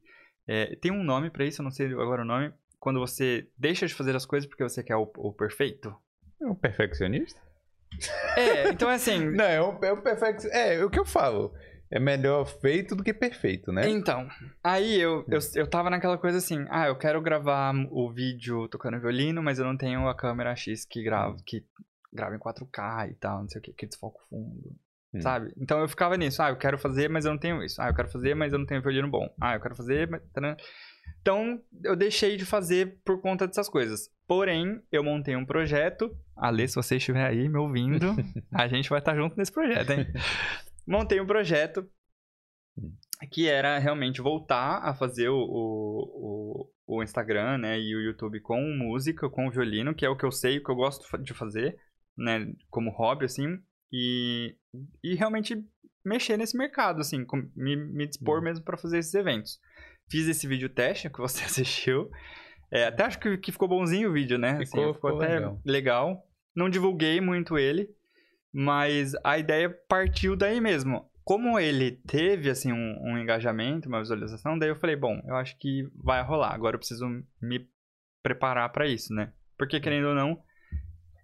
é, tem um nome pra isso, eu não sei agora o nome. Quando você deixa de fazer as coisas porque você quer o, o perfeito. É um perfeccionista? É, então é assim. Não, é um, é um perfeccionista. É, o que eu falo. É melhor feito do que perfeito, né? Então, aí eu, eu, eu tava naquela coisa assim, ah, eu quero gravar o vídeo tocando violino, mas eu não tenho a câmera X que grava, que grava em 4K e tal, não sei o que, que desfoca o fundo, Hum. sabe? Então eu ficava nisso, ah, eu quero fazer, mas eu não tenho isso. Ah, eu quero fazer, mas eu não tenho violino bom. Ah, eu quero fazer, mas... taran. Então, eu deixei de fazer por conta dessas coisas. Porém, eu montei um projeto. Ale, se você estiver aí me ouvindo, a gente vai estar junto nesse projeto, hein? Montei um projeto que era realmente voltar a fazer o, o, o, Instagram, né, e o YouTube com música, com violino, que é o que eu sei, o que eu gosto de fazer, né, como hobby, assim, e, e realmente mexer nesse mercado, assim, com- me, me dispor Hum. mesmo para fazer esses eventos. Fiz esse vídeo teste que você assistiu, é, até acho que, que ficou bonzinho o vídeo, né, Ficou- assim, ficou ficou até legal. legal. Não divulguei muito ele, mas a ideia partiu daí mesmo. Como ele teve, assim, um, um engajamento, uma visualização, daí eu falei, bom, eu acho que vai rolar. Agora eu preciso me preparar pra isso, né? Porque, querendo ou não,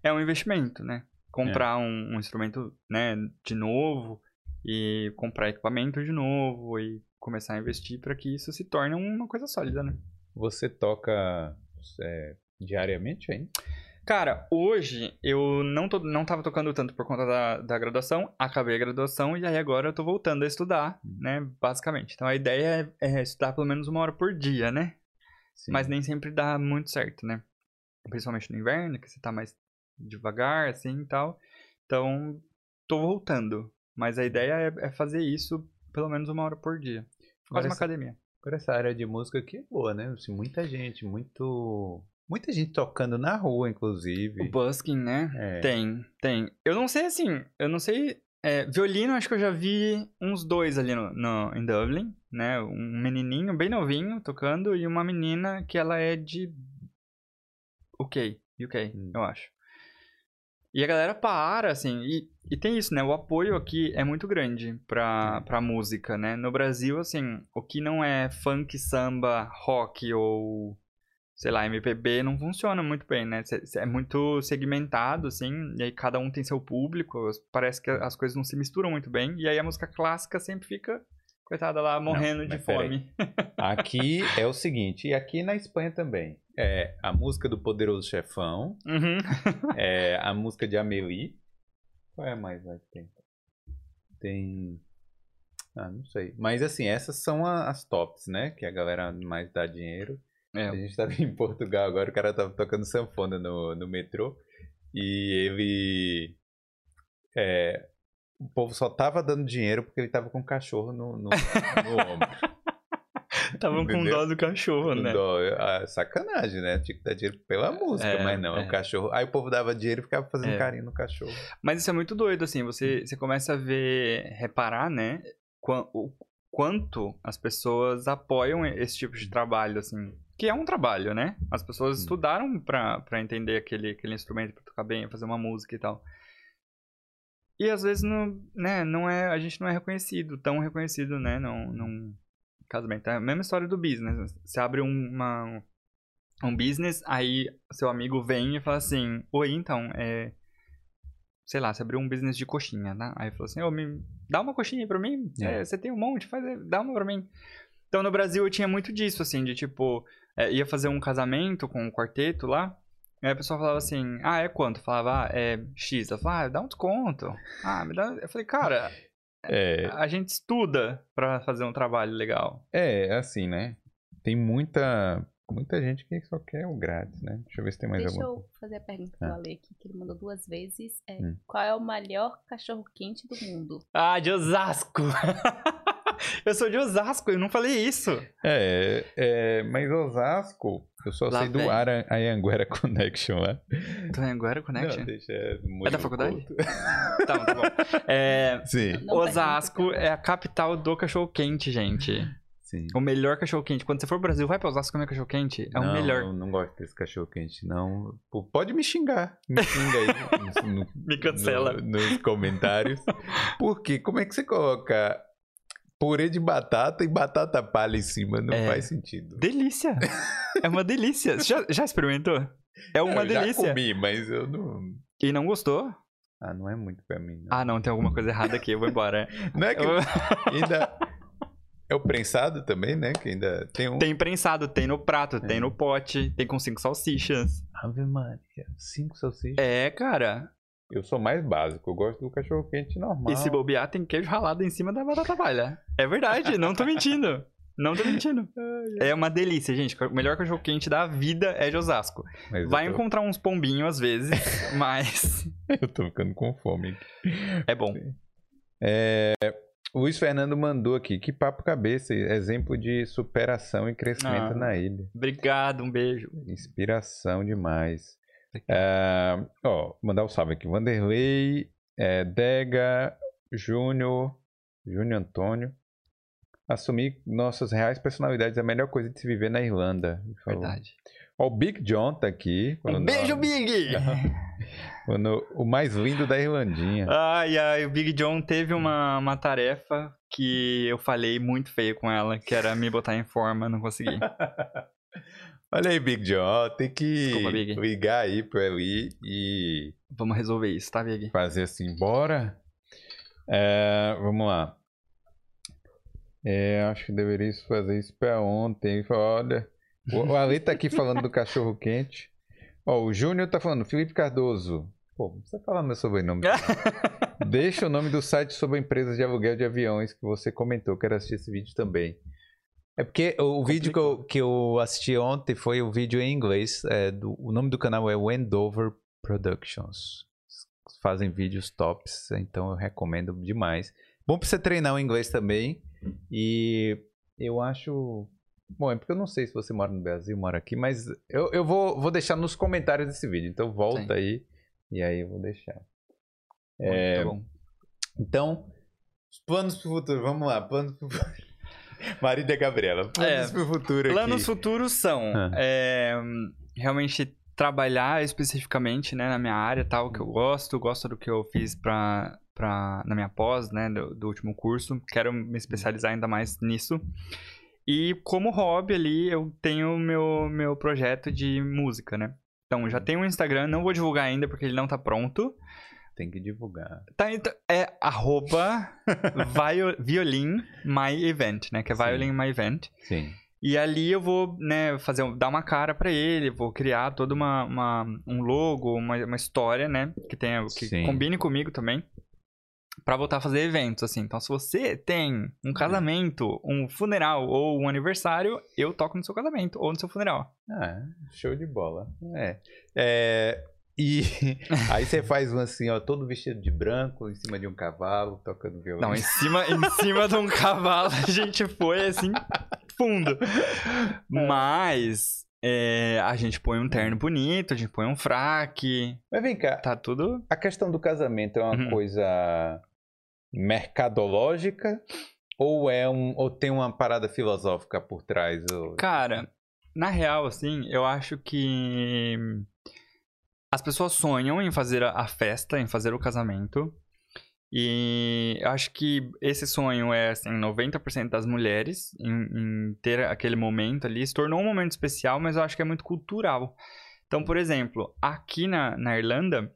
é um investimento, né? Comprar um, um instrumento, né, de novo e comprar equipamento de novo e começar a investir pra que isso se torne uma coisa sólida, né? Você toca é, diariamente ainda? Cara, hoje eu não, tô, não tava tocando tanto por conta da, da graduação, acabei a graduação e aí agora eu tô voltando a estudar, né, basicamente. Então a ideia é, é estudar pelo menos uma hora por dia, né? Sim. Mas nem sempre dá muito certo, né? Principalmente no inverno, que você tá mais devagar, assim e tal. Então, tô voltando. Mas a ideia é, é fazer isso pelo menos uma hora por dia. Quase uma essa- academia. Agora essa área de música aqui é boa, né? Assim, muita gente, muito Muita gente tocando na rua, O inclusive. busking, né? É. Tem, tem. Eu não sei assim, eu não sei. é, violino, acho que eu já vi uns dois ali no, no- em Dublin, né? Um menininho bem novinho tocando e uma menina que ela é de. UK, UK, Hum. eu acho. E a galera para, assim, e, e tem isso, né? O apoio aqui é muito grande pra, pra música, né? No Brasil, assim, o que não é funk, samba, rock ou, sei lá, MPB não funciona muito bem, né? É muito segmentado, assim, e aí cada um tem seu público, parece que as coisas não se misturam muito bem, e aí a música clássica sempre fica, coitada lá, morrendo de mas peraí. fome. Aqui é o seguinte, e aqui na Espanha também. É a música do Poderoso Chefão, Uhum. é a música de Amelie. Qual é a mais lá que tem? Tem. Ah, não sei. Mas assim, essas são as tops, né? Que a galera mais dá dinheiro. É. A gente tava em Portugal agora, o cara tava tocando sanfona no, no metrô. E ele. é, o povo só tava dando dinheiro porque ele tava com um cachorro no, no, no ombro. Estavam com dó do cachorro, Com né? dó. Ah, sacanagem, né? Tinha que dar dinheiro pela música, É, mas não, é. o cachorro. Aí o povo dava dinheiro e ficava fazendo É. carinho no cachorro. Mas isso é muito doido, assim, você, você começa a ver, reparar, né, o quanto as pessoas apoiam esse tipo de trabalho, assim, que é um trabalho, né? As pessoas Sim. estudaram pra, pra entender aquele, aquele instrumento, pra tocar bem, fazer uma música e tal. E às vezes não, né, não é, a gente não é reconhecido, tão reconhecido, né, num, num casamento. É a mesma história do business. Você abre um- uma, um business, aí seu amigo vem e fala assim, oi, então, é sei lá, você abriu um business de coxinha, né? Aí falou assim, ô, me dá uma coxinha aí pra mim, É. É, você tem um monte, faz, dá uma pra mim. Então no Brasil eu tinha muito disso, assim, de tipo, é, ia fazer um casamento com um quarteto lá, aí a pessoa falava assim, ah, é quanto? Falava, ah, é X. Ela falava, ah, dá um desconto. Ah, me dá... Eu falei, cara, É, a gente estuda pra fazer um trabalho legal. é assim, né? Tem muita, muita gente que só quer o grátis, né? Deixa eu ver se tem mais Deixa alguma eu fazer a pergunta Ah. do Ale aqui, que ele mandou duas vezes. É, Hum. Qual é o melhor cachorro-quente do mundo? Ah, de Osasco! eu sou de Osasco, eu não falei isso. É, é, mas Osasco, eu só Lá sei do. Ara- Anhanguera Connection lá. É agora Connection? Não, deixa, é, É da faculdade? Tá, tá bom. É, Sim, Não Osasco é a capital do cachorro-quente, gente. sim. O melhor cachorro-quente. Quando você for pro Brasil, vai pra Osasco comer cachorro-quente. É o não, melhor. Eu não gosto desse cachorro quente, não. Pô, Pode me xingar. Me xinga aí. no- no- Me cancela. no- nos comentários. Porque como é que você coloca purê de batata e batata palha em cima? Não É. faz sentido. Delícia! é uma delícia. Você já, já experimentou? É uma eu Já delícia. comi, mas eu não. E não gostou? Ah, não é muito pra mim. Não, Ah, não, tem alguma coisa errada aqui. Eu vou embora. não é que Eu- ainda. É o prensado também, né? Que ainda tem um. Tem prensado, tem no prato, tem É. no pote, tem com cinco salsichas. Ave Maria. Cinco salsichas. É, cara. Eu sou mais básico. Eu gosto do cachorro quente normal. E se bobear, tem queijo ralado em cima da batata palha. É verdade, não tô mentindo. Não tô mentindo. É uma delícia, gente. O melhor cachorro quente da vida é de Osasco. Mas Vai tô- encontrar uns pombinhos às vezes, mas Eu tô ficando com fome. é bom. O Luiz Fernando mandou aqui. Que papo cabeça. Exemplo de superação e crescimento Ah. na ilha. Obrigado, um beijo. Inspiração demais. É, ó, mandar um salve aqui. Vanderlei, é, Dega, Júnior, Júnior Antônio. Assumir nossas reais personalidades é a melhor coisa de se viver na Irlanda. Verdade. Ó, o Big John tá aqui. Um beijo, Big! falando o mais lindo da Irlandinha. Ai, ai, o Big John teve uma, uma tarefa que eu falei muito feio com ela, que era me botar em forma, não consegui. Olha aí, Big John. tem que Desculpa, Big. ligar aí pra ele e Vamos resolver isso, tá, Big? fazer assim, bora. É, vamos lá. É, acho que deveria fazer isso pra ontem. Olha, o o Ale tá aqui falando do cachorro quente. Ó, o Júnior tá falando, Felipe Cardoso. Pô, não precisa falar meu sobrenome. Deixa o nome do site sobre empresas de aluguel de aviões que você comentou. Quero assistir esse vídeo também. É porque o vídeo que eu, que eu assisti ontem foi o vídeo em inglês. é, do- o nome do canal é Wendover Productions. Fazem vídeos tops, então eu recomendo demais. Bom pra você treinar o inglês também. E eu acho Bom, é porque eu não sei se você mora no Brasil, mora aqui, mas eu, eu vou, vou deixar nos comentários desse vídeo. Então volta Sim. aí e aí eu vou deixar. Muito É, bom. Então, os planos pro futuro, vamos lá, planos pro futuro. Marido e Gabriela, planos É, pro futuro Planos aqui. futuros são Ah. é, realmente trabalhar especificamente né, na minha área, tal, que eu gosto, gosto do que eu fiz pra, pra, na minha pós, né, do, do último curso. Quero me especializar ainda mais nisso. E como hobby ali, eu tenho meu, meu projeto de música, né? Então, já tenho um Instagram, não vou divulgar ainda porque ele não tá pronto. Tem que divulgar. Tá, então, é arroba vio- violin my event, né? Que é Sim. violin my event. Sim. E ali eu vou, né, fazer, dar uma cara pra ele, vou criar toda uma, uma- um logo, uma, uma história, né, que tenha, que Sim. combine comigo também, pra voltar a fazer eventos, assim. Então, se você tem um casamento, um funeral ou um aniversário, eu toco no seu casamento ou no seu funeral. Ah, show de bola. É. É, e aí você faz um assim, ó, todo vestido de branco, em cima de um cavalo, tocando violão. Não, em cima, em cima de um cavalo a gente foi assim, fundo. Mas é, a gente põe um terno bonito, a gente põe um fraque, Mas vem cá, tá tudo a questão do casamento é uma Uhum. coisa mercadológica ou é um ou tem uma parada filosófica por trás? Ou... Cara, na real, assim, eu acho que as pessoas sonham em fazer a festa, em fazer o casamento. E eu acho que esse sonho é, assim, 90% das mulheres em, em ter aquele momento ali. Se tornou um momento especial, mas eu acho que é muito cultural. Então, por exemplo, aqui na, na Irlanda,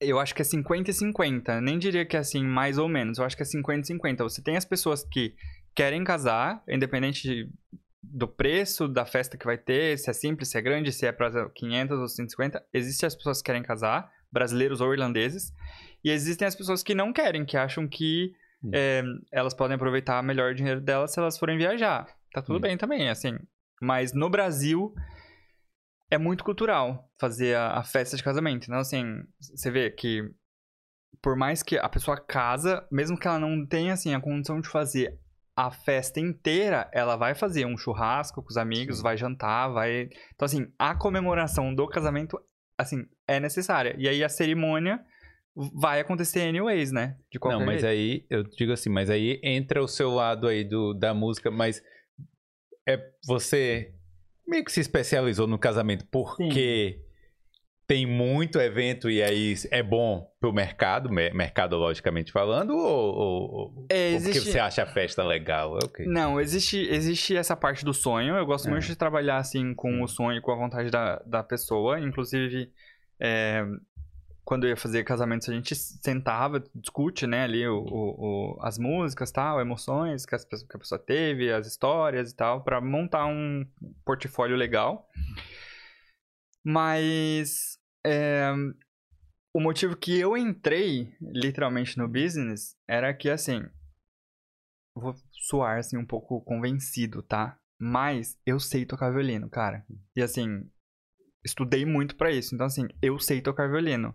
eu acho que é 50 e 50. Nem diria que é assim, mais ou menos. Eu acho que é 50 e 50. Você tem as pessoas que querem casar, independente de- do preço da festa que vai ter, se é simples, se é grande, se é para 500 ou 150. Existem as pessoas que querem casar, brasileiros ou irlandeses. E existem as pessoas que não querem, que acham que Hum. é, elas podem aproveitar melhor o dinheiro delas se elas forem viajar. Tá tudo Hum. bem também, assim. Mas no Brasil é muito cultural fazer a, a festa de casamento. Então, assim, você vê que por mais que a pessoa casa, mesmo que ela não tenha, assim, a condição de fazer a festa inteira, ela vai fazer um churrasco com os amigos, Sim. vai jantar, vai... Então, assim, a comemoração do casamento, assim, é necessária. E aí a cerimônia vai acontecer anyways, né? De qualquer Não, mas jeito. aí, eu digo assim, mas aí entra o seu lado aí do, da música, mas é você meio que se especializou no casamento porque tem muito evento e aí é bom pro mercado, me- mercadologicamente falando, ou, ou, É, ou porque existe- você acha a festa legal? É ok. Não, existe, existe essa parte do sonho. Eu gosto É. muito de trabalhar assim com o sonho, com a vontade da, da pessoa. Inclusive, é, quando eu ia fazer casamentos, a gente sentava, discute, né, ali o, o- o- as músicas, tal, emoções que, as que a pessoa teve, as histórias e tal, pra montar um portfólio legal. Mas é, o motivo que eu entrei literalmente no business era que assim, vou soar assim um pouco convencido, tá? Mas eu sei tocar violino, cara. E assim, estudei muito pra isso. Então assim, eu sei tocar violino.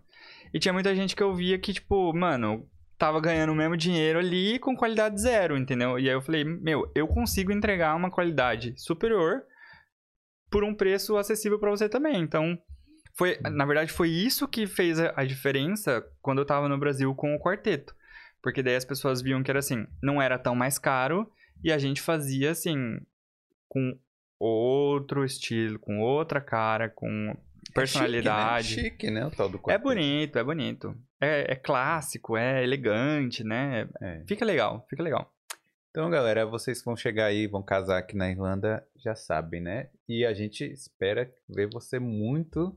E tinha muita gente que eu via que tipo, mano, tava ganhando o mesmo dinheiro ali com qualidade zero, entendeu? E aí eu falei, meu, eu consigo entregar uma qualidade superior por um preço acessível pra você também. Então, foi, na verdade, foi isso que fez a, a diferença quando eu tava no Brasil com o quarteto. Porque daí as pessoas viam que era assim, não era tão mais caro e a gente fazia assim com outro estilo, com outra cara, com personalidade. É chique, né? Chique, né? O tal do É quarteto. bonito, é bonito. É, é clássico, é elegante, né? É. Fica legal, fica legal. Então, galera, vocês que vão chegar aí, vão casar aqui na Irlanda, já sabem, né? E a gente espera ver você muito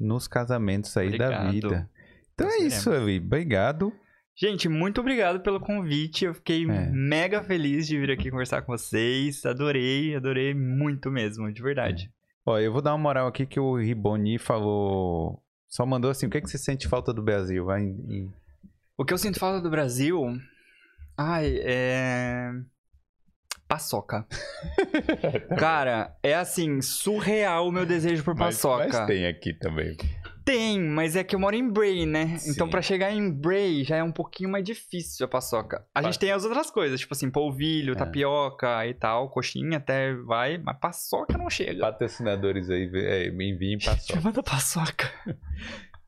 nos casamentos aí da Obrigado. vida. Então Nós é isso, Ali. Obrigado. Gente, muito obrigado pelo convite. Eu fiquei É. mega feliz de vir aqui conversar com vocês. Adorei, adorei muito mesmo, de verdade. Ó, eu vou dar uma moral aqui que o Riboni falou. Só mandou assim: o que, é que você sente falta do Brasil? Vai em- O que eu sinto falta do Brasil. Ai, é. Paçoca. Cara, é assim, surreal o meu desejo por Mas, paçoca. mas tem aqui também. Tem, mas é que eu moro em Bray, né? Sim. Então pra chegar em Bray já é um pouquinho mais difícil a paçoca. A gente tem as outras coisas, tipo assim, polvilho, É. tapioca e tal, coxinha até vai, mas paçoca não chega. Patrocinadores aí, é, me enviem paçoca. Manda paçoca.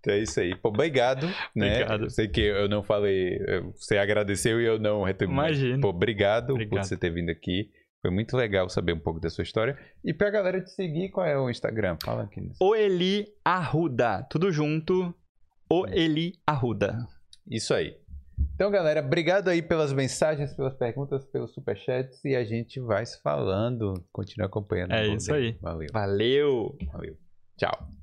Então é isso aí. Pô, obrigado, né? Obrigado. Sei que eu não falei, você agradeceu e eu não retribuí. Imagina. Pô, obrigado, por Obrigado. você ter vindo aqui. Foi muito legal saber um pouco da sua história. E pra galera te seguir, qual é o Instagram? Fala aqui. O Eli Arruda, tudo junto. O Eli Arruda. Isso aí. Então, galera, obrigado aí pelas mensagens, pelas perguntas, pelos superchats. E a gente vai se falando. Continua acompanhando. É isso aí. Valeu. Valeu! Valeu. Tchau.